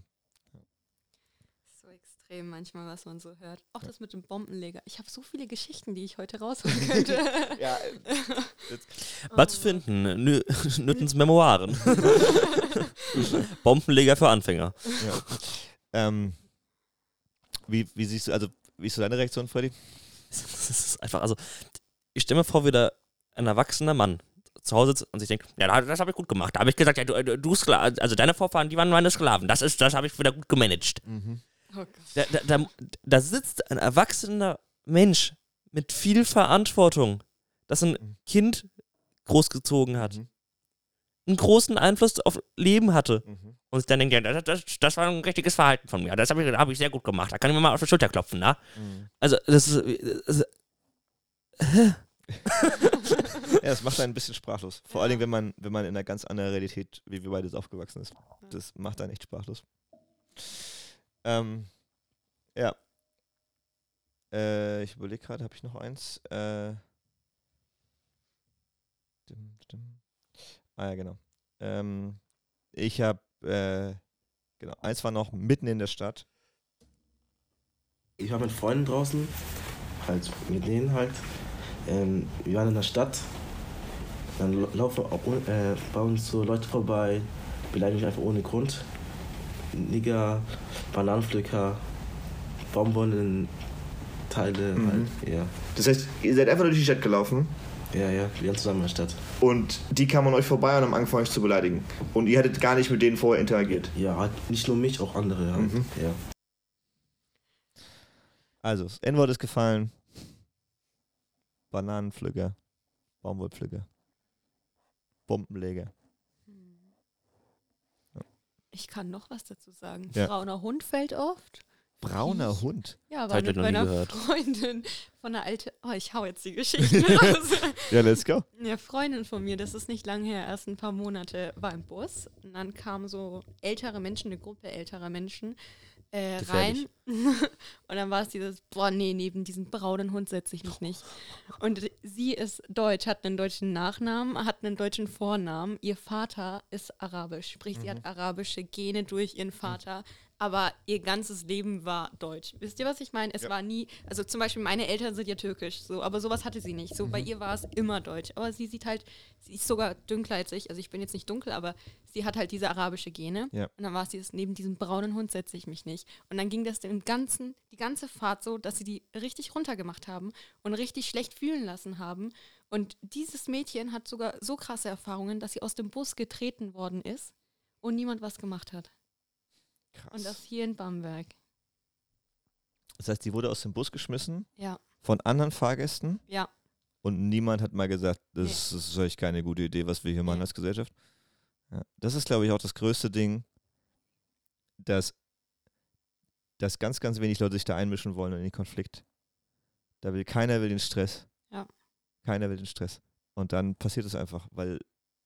so extrem manchmal, was man so hört. Auch das mit dem Bombenleger. Ich habe so viele Geschichten, die ich heute rausholen könnte. Ja, Was finden? Nü Nüttens Memoiren. Bombenleger für Anfänger. ja. ähm, wie, wie siehst du, also, wie ist so deine Reaktion, Freddy? Das ist einfach, also, ich stelle mir vor, wie da ein erwachsener Mann zu Hause sitzt und sich denkt, ja, das habe ich gut gemacht. Da habe ich gesagt, ja, du, du Skla also deine Vorfahren, die waren meine Sklaven. Das ist, das habe ich wieder gut gemanagt. Oh Gott. Da, da, da, da sitzt ein erwachsener Mensch mit viel Verantwortung, das ein Kind großgezogen hat, Mhm. Einen großen Einfluss auf Leben hatte. Mhm. Und sich dann denkt, ja, das, das, das war ein richtiges Verhalten von mir. Das habe ich, hab ich sehr gut gemacht. Da kann ich mir mal auf die Schulter klopfen, na? Mhm. Also, das ist. Das, Ja, das macht einen ein bisschen sprachlos. Vor allen Dingen, wenn man, wenn man in einer ganz anderen Realität, wie wir beide aufgewachsen ist. Das macht einen echt sprachlos. Ähm, ja. Äh, ich überlege gerade, habe ich noch eins? Äh, dim, dim. Ah ja, genau. Ähm, ich habe, äh, genau, eins war noch mitten in der Stadt. Ich war mit Freunden draußen, halt mit denen halt. Ähm, wir waren in der Stadt. Dann lau- laufen auch, äh, bei uns so Leute vorbei, beleidigen mich einfach ohne Grund. Nigger, Bananenpflücker, Bonbonenteile, Mhm. halt, ja. Das heißt, ihr seid einfach durch die Stadt gelaufen Ja, ja, wir waren zusammen in der Stadt. Und die kamen an euch vorbei und haben angefangen, euch zu beleidigen. Und ihr hattet gar nicht mit denen vorher interagiert. Ja, nicht nur mich, auch andere. Halt. Mhm. Ja. Also, das N-Wort ist gefallen. Bananenpflücker, Baumwollpflücker, Bombenleger. Ich kann noch was dazu sagen. Ja. Brauner Hund fällt oft. Brauner Ich- Hund. Ja, war ich mit noch nie meiner gehört. Freundin von einer alten. Oh, ich hau jetzt die Geschichte raus. Ja, let's go. Eine Freundin von mir, das ist nicht lange her, erst ein paar Monate, war im Bus. Und dann kamen so ältere Menschen, eine Gruppe älterer Menschen äh, rein. Und dann war es dieses, boah, nee, neben diesen braunen Hund setze ich mich nicht. Und sie ist deutsch, hat einen deutschen Nachnamen, hat einen deutschen Vornamen. Ihr Vater ist arabisch, sprich, sie hat arabische Gene durch ihren Vater. Aber ihr ganzes Leben war deutsch. Wisst ihr, was ich meine? Es Ja. war nie, also zum Beispiel meine Eltern sind ja türkisch, so, aber sowas hatte sie nicht. So bei ihr war es immer deutsch. Aber sie sieht halt, sie ist sogar dunkler als ich. Also ich bin jetzt nicht dunkel, aber sie hat halt diese arabische Gene. Ja. Und dann war es dieses, neben diesem braunen Hund setze ich mich nicht. Und dann ging das den ganzen, die ganze Fahrt so, dass sie die richtig runtergemacht haben und richtig schlecht fühlen lassen haben. Und dieses Mädchen hat sogar so krasse Erfahrungen, dass sie aus dem Bus getreten worden ist und niemand was gemacht hat. Krass. Und das hier in Bamberg. Das heißt, die wurde aus dem Bus geschmissen Ja. von anderen Fahrgästen Ja, und niemand hat mal gesagt, das, Nee. ist- eigentlich keine gute Idee, was wir hier machen Nee. als Gesellschaft. Ja. Das ist, glaube ich, auch das größte Ding, dass, dass ganz, ganz wenig Leute sich da einmischen wollen in den Konflikt. Da will keiner will den Stress. Ja. Keiner will den Stress. Und dann passiert es einfach, weil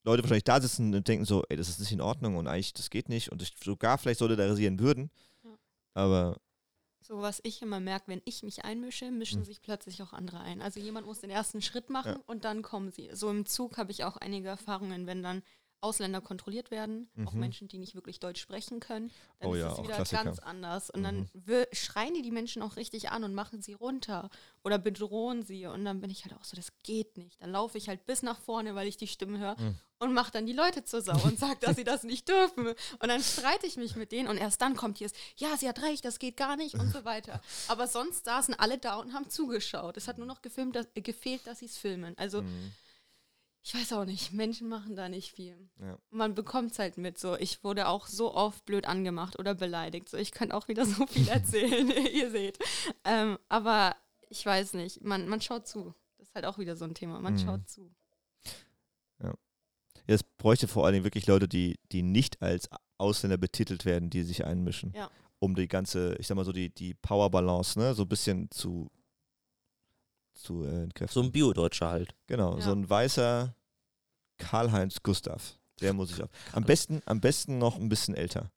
Leute wahrscheinlich da sitzen und denken so, ey, das ist nicht in Ordnung und eigentlich, das geht nicht und sich sogar vielleicht solidarisieren würden. Ja. Aber so was ich immer merke, wenn ich mich einmische, mischen Hm. sich plötzlich auch andere ein. Also jemand muss den ersten Schritt machen Ja. und dann kommen sie. So im Zug habe ich auch einige Erfahrungen, wenn dann Ausländer kontrolliert werden, auch Mhm. Menschen, die nicht wirklich Deutsch sprechen können, dann Oh ist ja, es auch wieder Klassiker. ganz anders. Und Mhm. dann schreien die die Menschen auch richtig an und machen sie runter oder bedrohen sie. Und dann bin ich halt auch so, das geht nicht. Dann laufe ich halt bis nach vorne, weil ich die Stimme höre Mhm. und mache dann die Leute zur Sau und sage, dass sie das nicht dürfen. Und dann streite ich mich mit denen und erst dann kommt hier ja, sie hat recht, das geht gar nicht und so weiter. Aber sonst saßen alle da und haben zugeschaut. Es hat nur noch gefilmt, dass, äh, gefehlt, dass sie es filmen. Also Mhm. Ich weiß auch nicht, Menschen machen da nicht viel. Ja. Man bekommt es halt mit. So, ich wurde auch so oft blöd angemacht oder beleidigt. So, ich könnte auch wieder so viel erzählen, ihr seht. Ähm, aber ich weiß nicht, man, man schaut zu. Das ist halt auch wieder so ein Thema. Man Mhm. schaut zu. Ja, es bräuchte vor allen Dingen wirklich Leute, die, die nicht als Ausländer betitelt werden, die sich einmischen. Ja. Um die ganze, ich sag mal so, die, die Powerbalance, ne, so ein bisschen zu, zu äh, entkräften. So ein Bio-Deutscher halt. Genau, Ja. so ein weißer Karl-Heinz Gustav. Der muss ich auch. Am besten, am besten noch ein bisschen älter.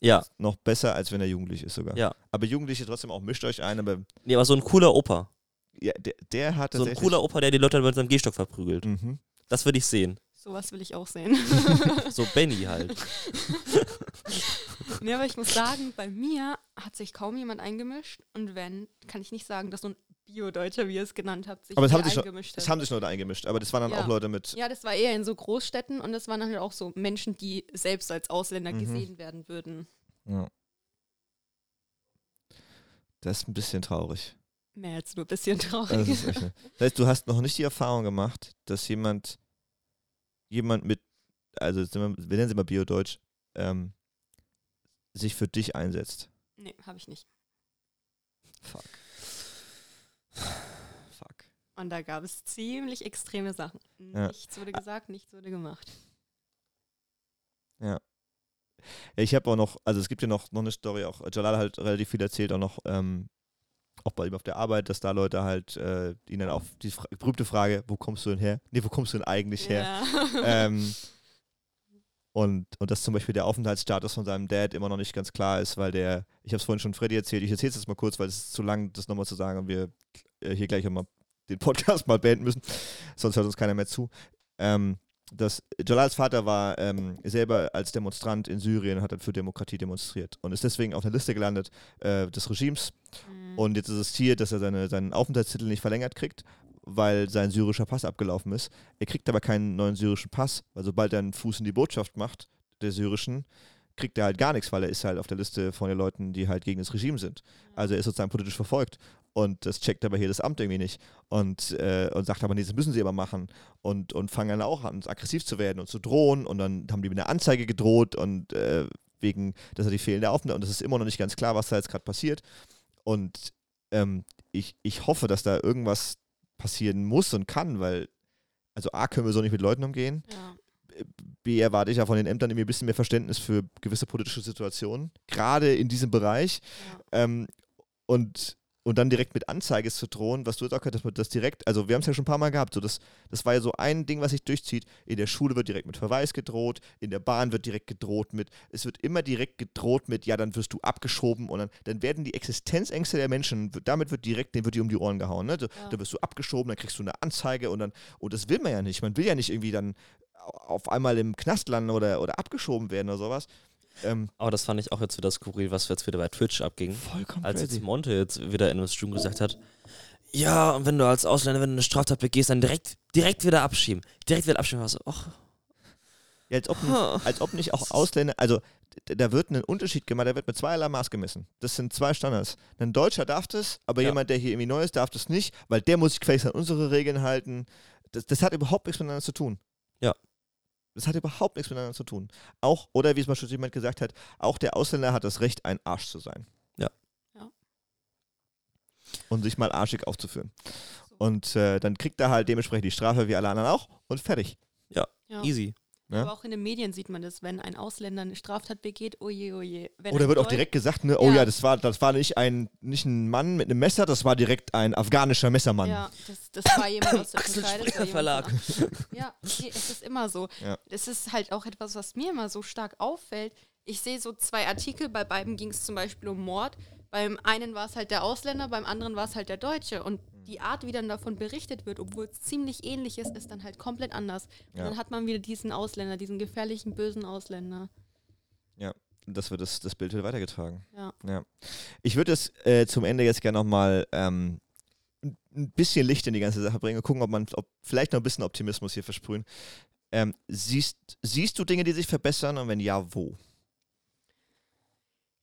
Ja, Noch besser, als wenn er jugendlich ist sogar. ja. Aber Jugendliche trotzdem auch, mischt euch ein, aber Nee, aber so ein cooler Opa. ja, der, der hat So ein cooler Opa, der die Leute mit seinem Gehstock verprügelt. Mhm. Das würde ich sehen. Sowas will ich auch sehen. So Benny halt. nee, aber ich muss sagen, bei mir hat sich kaum jemand eingemischt. Und wenn, kann ich nicht sagen, dass so ein Bio-Deutscher, wie ihr es genannt habt, sich Aber es haben sich eingemischt. Es haben sich Leute eingemischt, aber das waren dann Ja. auch Leute mit. Ja, das war eher in so Großstädten und das waren dann halt auch so Menschen, die selbst als Ausländer Mhm. gesehen werden würden. Ja. Das ist ein bisschen traurig. Mehr als nur ein bisschen traurig. Das, ne? das heißt, du hast noch nicht die Erfahrung gemacht, dass jemand, jemand mit, also wir, wir nennen sie mal Biodeutsch, ähm, sich für dich einsetzt. nee, habe ich nicht. Fuck. Fuck. Und da gab es ziemlich extreme Sachen. Ja. Nichts wurde gesagt, nichts wurde gemacht. Ja, ich habe auch noch, also es gibt ja noch, noch eine Story, auch Jalal hat relativ viel erzählt, auch noch, ähm, auch bei ihm auf der Arbeit, dass da Leute halt äh, ihn dann auch die Fra berühmte Frage, wo kommst du denn her? Nee, wo kommst du denn eigentlich her? Ja. ähm, und, und dass zum Beispiel der Aufenthaltsstatus von seinem Dad immer noch nicht ganz klar ist, weil der, ich habe es vorhin schon Freddy erzählt, ich erzähle es jetzt mal kurz, weil es ist zu lang, das nochmal zu sagen und wir hier gleich mal den Podcast mal beenden müssen, sonst hört uns keiner mehr zu. Ähm, dass Jalals Vater war ähm, selber als Demonstrant in Syrien, hat dann für Demokratie demonstriert und ist deswegen auf der Liste gelandet äh, des Regimes. Mhm. Und jetzt ist es hier, dass er seine, seinen Aufenthaltstitel nicht verlängert kriegt, weil sein syrischer Pass abgelaufen ist. Er kriegt aber keinen neuen syrischen Pass, weil sobald er einen Fuß in die Botschaft macht, der syrischen, kriegt er halt gar nichts, weil er ist halt auf der Liste von den Leuten, die halt gegen das Regime sind. Also er ist sozusagen politisch verfolgt. Und das checkt aber hier das Amt irgendwie nicht. Und, äh, und sagt aber, nee, das müssen sie aber machen. Und, und fangen dann auch an, aggressiv zu werden und zu drohen. Und dann haben die mit einer Anzeige gedroht und äh, wegen, dass er die fehlende Aufnahme. Und es ist immer noch nicht ganz klar, was da jetzt gerade passiert. Und ähm, ich, ich hoffe, dass da irgendwas passieren muss und kann, weil, also A, können wir so nicht mit Leuten umgehen. ja. B, erwarte ich ja von den Ämtern irgendwie ein bisschen mehr Verständnis für gewisse politische Situationen, gerade in diesem Bereich. Ja. Ähm, und, und dann direkt mit Anzeige zu drohen, was du jetzt auch gesagt hast, das direkt, also wir haben es ja schon ein paar Mal gehabt, so das, das war ja so ein Ding, was sich durchzieht. In der Schule wird direkt mit Verweis gedroht, in der Bahn wird direkt gedroht mit, es wird immer direkt gedroht mit, ja, dann wirst du abgeschoben und dann, dann werden die Existenzängste der Menschen, damit wird direkt, denen wird die um die Ohren gehauen, ne? Da, Ja. da wirst du abgeschoben, dann kriegst du eine Anzeige und dann, und das will man ja nicht. Man will ja nicht irgendwie dann auf einmal im Knast landen oder, oder abgeschoben werden oder sowas. Ähm, Aber das fand ich auch jetzt wieder skurril, was jetzt wieder bei Twitch abging. vollkommen Als crazy. jetzt Monte jetzt wieder in einem Stream gesagt hat, ja, und wenn du als Ausländer, wenn du eine Straftat begehst, dann direkt, direkt wieder abschieben. Direkt wieder abschieben. Was, ach, Ja, als, ob, nicht- als ob nicht auch Ausländer, also da wird ein Unterschied gemacht, da wird mit zweierlei Maß gemessen. Das sind zwei Standards. Ein Deutscher darf das, aber Ja. jemand, der hier irgendwie neu ist, darf das nicht, weil der muss sich gefälligst an unsere Regeln halten. Das, das hat überhaupt nichts miteinander zu tun. Ja. Das hat überhaupt nichts miteinander zu tun. Auch, oder wie es mal schon jemand gesagt hat, auch der Ausländer hat das Recht, ein Arsch zu sein. und sich mal arschig aufzuführen. Und äh, dann kriegt er halt dementsprechend die Strafe wie alle anderen auch und fertig. Ja. Easy. Ja. Aber auch in den Medien sieht man das, wenn ein Ausländer eine Straftat begeht, oje, oje. Wenn Oder wird auch direkt gesagt, ne, oh Ja. ja, das war, das war nicht ein, nicht ein Mann mit einem Messer, das war direkt ein afghanischer Messermann. Ja, das, das war jemand aus der Türkei. Das war Verlag. Ja, nee, es ist immer so. Ja. Das ist halt auch etwas, was mir immer so stark auffällt. Ich sehe so zwei Artikel, bei beiden ging es zum Beispiel um Mord. Beim einen war es halt der Ausländer, beim anderen war es halt der Deutsche. Und die Art, wie dann davon berichtet wird, obwohl es ziemlich ähnlich ist, ist dann halt komplett anders. Und Ja. dann hat man wieder diesen Ausländer, diesen gefährlichen, bösen Ausländer. Das wird das, das Bild wird weitergetragen. Ja. Ich würde es äh, zum Ende jetzt gerne nochmal ähm, ein ein bisschen Licht in die ganze Sache bringen und gucken, ob man ob vielleicht noch ein bisschen Optimismus hier versprühen. Ähm, siehst, siehst du Dinge, die sich verbessern und wenn ja, wo?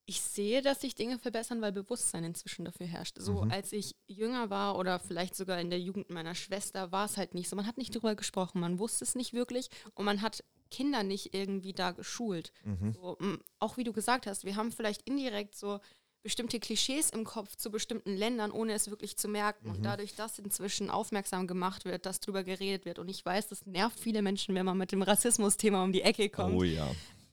Ich sehe, dass sich Dinge verbessern, weil Bewusstsein inzwischen dafür herrscht. So Mhm. als ich jünger war oder vielleicht sogar in der Jugend meiner Schwester, war es halt nicht so. Man hat nicht darüber gesprochen, man wusste es nicht wirklich und man hat Kinder nicht irgendwie da geschult. Mhm. So, m, auch wie du gesagt hast, wir haben vielleicht indirekt so bestimmte Klischees im Kopf zu bestimmten Ländern, ohne es wirklich zu merken. Mhm. Und dadurch, dass inzwischen aufmerksam gemacht wird, dass darüber geredet wird. Und ich weiß, das nervt viele Menschen, wenn man mit dem Rassismus-Thema um die Ecke kommt. Oh ja.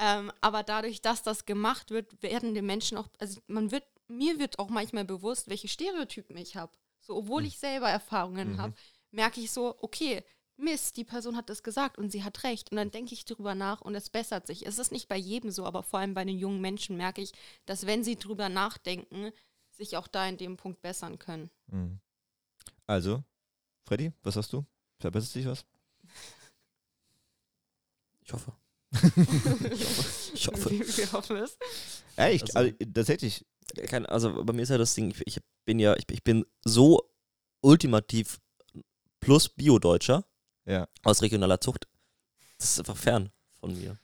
Ähm, aber dadurch, dass das gemacht wird, werden die Menschen auch, also man wird, mir wird auch manchmal bewusst, welche Stereotypen ich habe. So, obwohl ich selber Erfahrungen habe, merke ich so, okay, Mist, die Person hat das gesagt und sie hat recht. Und dann denke ich drüber nach und es bessert sich. Es ist nicht bei jedem so, aber vor allem bei den jungen Menschen merke ich, dass wenn sie drüber nachdenken, sich auch da in dem Punkt bessern können. Mhm. Also, Freddy, was hast du? Verbessert sich was? Ich hoffe. Ich hoffe. Wir hoffen es. Echt? Also- Also, tatsächlich. Kein, also bei mir ist ja das Ding, ich, ich bin ja, ich, ich bin so ultimativ plus Bio-Deutscher Ja. aus regionaler Zucht. Das ist einfach fern von mir.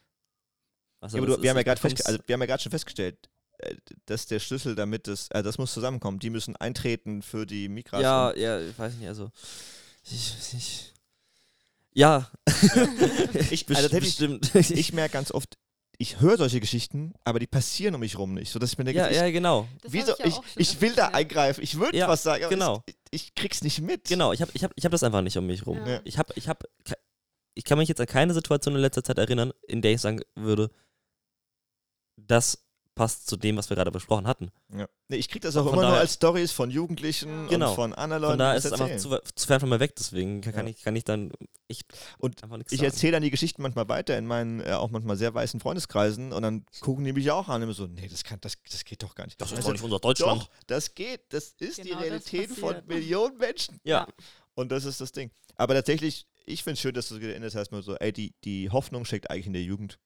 Also ja, aber das du, wir, ist- haben ja ich also, wir haben ja gerade schon festgestellt, äh, dass der Schlüssel, damit das, äh, das muss zusammenkommen. Die müssen eintreten für die Migration. Ja, ja, ich weiß nicht, also. Ich, ich, ja. Ich- Best- also bestimmt. Ich merke ganz oft, ich höre solche Geschichten, aber die passieren um mich rum nicht. So dass ich mir denke, ja, ich, ja, genau. Wieso, hab ja ich, ich will da eingreifen, ich würde Ja, was sagen, aber genau. ich, ich krieg's nicht mit. Genau, ich habe ich hab, ich hab das einfach nicht um mich rum. Ja. Ich habe, ich habe, ich kann mich jetzt an keine Situation in letzter Zeit erinnern, in der ich sagen würde, das passt zu dem, was wir gerade besprochen hatten. Ja. Nee, ich krieg das auch Von immer nur als Stories von Jugendlichen Genau. und von anderen Leuten. Von die ist es das einfach zu, zu fern von mir weg, deswegen kann, Ja. ich, kann ich dann echt Und einfach nichts Ich erzähle dann die Geschichten manchmal weiter in meinen äh, auch manchmal sehr weißen Freundeskreisen und dann gucken die mich auch an und immer so, nee, das kann, das, das geht doch gar nicht. Das ist Also, doch nicht unser Deutschland. Doch, das geht. Das ist die Genau das Realität von. Millionen Menschen. Ja. Und das ist das Ding. Aber tatsächlich, ich finde es schön, dass du geändert hast, mal so, ey, die, die Hoffnung steckt eigentlich in der Jugend,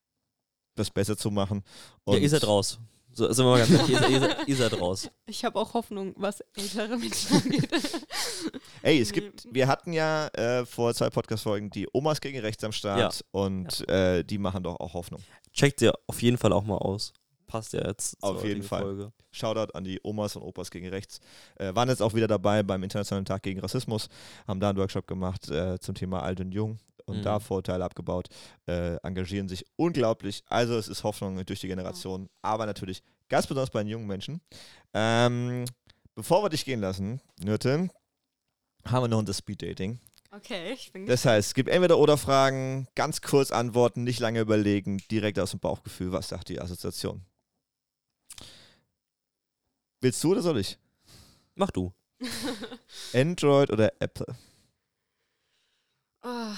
das besser zu machen. Ja, ihr seid raus. So, sind wir mal ganz ehrlich, ihr, seid- ihr, ihr seid raus. Ich habe auch Hoffnung, was ältere Menschen angeht. Ey, es Nee. gibt, wir hatten ja äh, vor zwei Podcast-Folgen die Omas gegen Rechts am Start und Äh, die machen doch auch Hoffnung. Checkt ihr auf jeden Fall auch mal aus. Passt ja jetzt Auf zur jeden Fall. Folge. Shoutout an die Omas und Opas gegen Rechts. Äh, waren jetzt auch wieder dabei beim Internationalen Tag gegen Rassismus, haben da einen Workshop gemacht äh, zum Thema Alt und Jung und Mhm. da Vorteile abgebaut, äh, engagieren sich unglaublich. Also es ist Hoffnung durch die Generation, aber natürlich ganz besonders bei den jungen Menschen. Ähm, bevor wir dich gehen lassen, Nürte, haben wir noch das Speed Dating. Okay, ich bin Das heißt, es gibt entweder oder Fragen, ganz kurz antworten, nicht lange überlegen, direkt aus dem Bauchgefühl. Was sagt die Assoziation? Willst du oder soll ich? Mach du. Android oder Apple? Ah,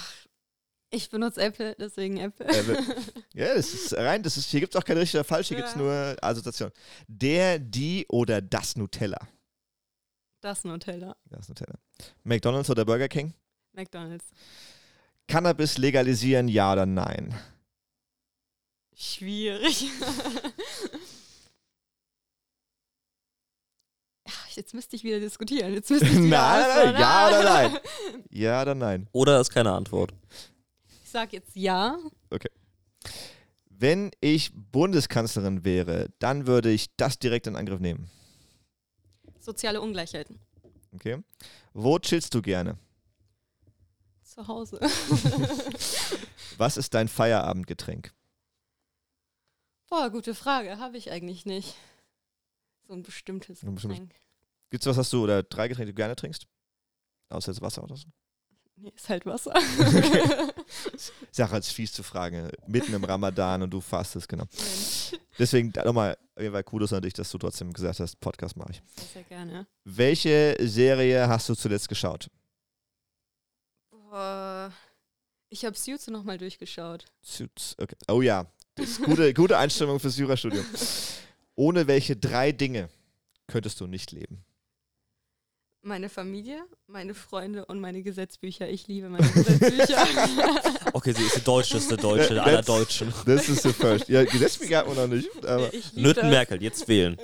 ich benutze Apple, deswegen Apple. Apple. ja, das ist rein, das ist, hier gibt es auch kein richtig oder falsch, hier gibt es Ja. nur Assoziation. Der, die oder das Nutella? Das Nutella. Das Nutella. McDonalds oder Burger King? McDonalds. Cannabis legalisieren, ja oder nein? Schwierig. Jetzt müsste ich wieder diskutieren. Jetzt müsste ich nein, wieder nein, nein, antworten. ja oder nein? Ja oder nein? Oder ist keine Antwort. Ich sag jetzt ja. Wenn ich Bundeskanzlerin wäre, dann würde ich das direkt in Angriff nehmen. Soziale Ungleichheiten. Okay. Wo chillst du gerne? Zu Hause. Was ist dein Feierabendgetränk? Boah, gute Frage. Habe ich eigentlich nicht. So ein bestimmtes Getränk. Gibt's was, was du, oder drei Getränke, die du gerne trinkst? Außer jetzt Wasser oder so? Nee, ist halt Wasser. Ja auch als fies zu fragen. Mitten im Ramadan und du fastest, genau. Deswegen nochmal, Fall Kudos an dich, dass du trotzdem gesagt hast, Podcast mache ich. Sehr, sehr gerne. Welche Serie hast du zuletzt geschaut? Boah, ich habe Suits nochmal durchgeschaut. Suits, okay. Oh ja, das ist gute, gute Einstellung fürs Jurastudium. Ohne welche drei Dinge könntest du nicht leben? Meine Familie, meine Freunde und meine Gesetzbücher. Ich liebe meine Gesetzbücher. Okay, sie ist die deutscheste Deutsche That's- aller Deutschen. Das ist the first. Ja, Gesetzbücher hat man noch nicht. Aber Nürten das. Merkel, jetzt wählen.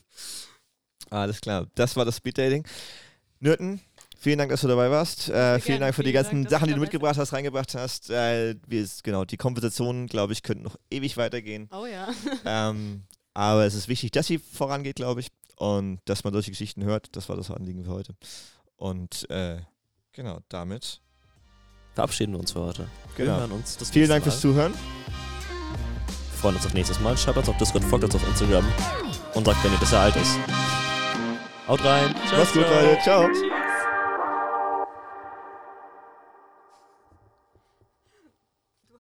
alles klar. Das war das Speeddating. Nürten, vielen Dank, dass du dabei warst. Äh, vielen gerne. Dank für die Vielen ganzen Dank, Sachen, die du mitgebracht hast, reingebracht hast. Äh, wir, genau, die Konversationen, glaube ich, könnten noch ewig weitergehen. Oh ja. ähm, aber es ist wichtig, dass sie vorangeht, glaube ich. Und dass man solche Geschichten hört. Das war das Anliegen für heute. Und äh, genau, damit. Verabschieden wir uns für heute. Wir Genau. hören uns das Vielen Dank fürs Mal. Zuhören. Wir freuen uns auf nächstes Mal. Schreibt uns auf Discord, folgt uns auf Instagram und sagt, wenn ihr bisher alt ist. Haut rein. Mach's gut, Leute. Ciao.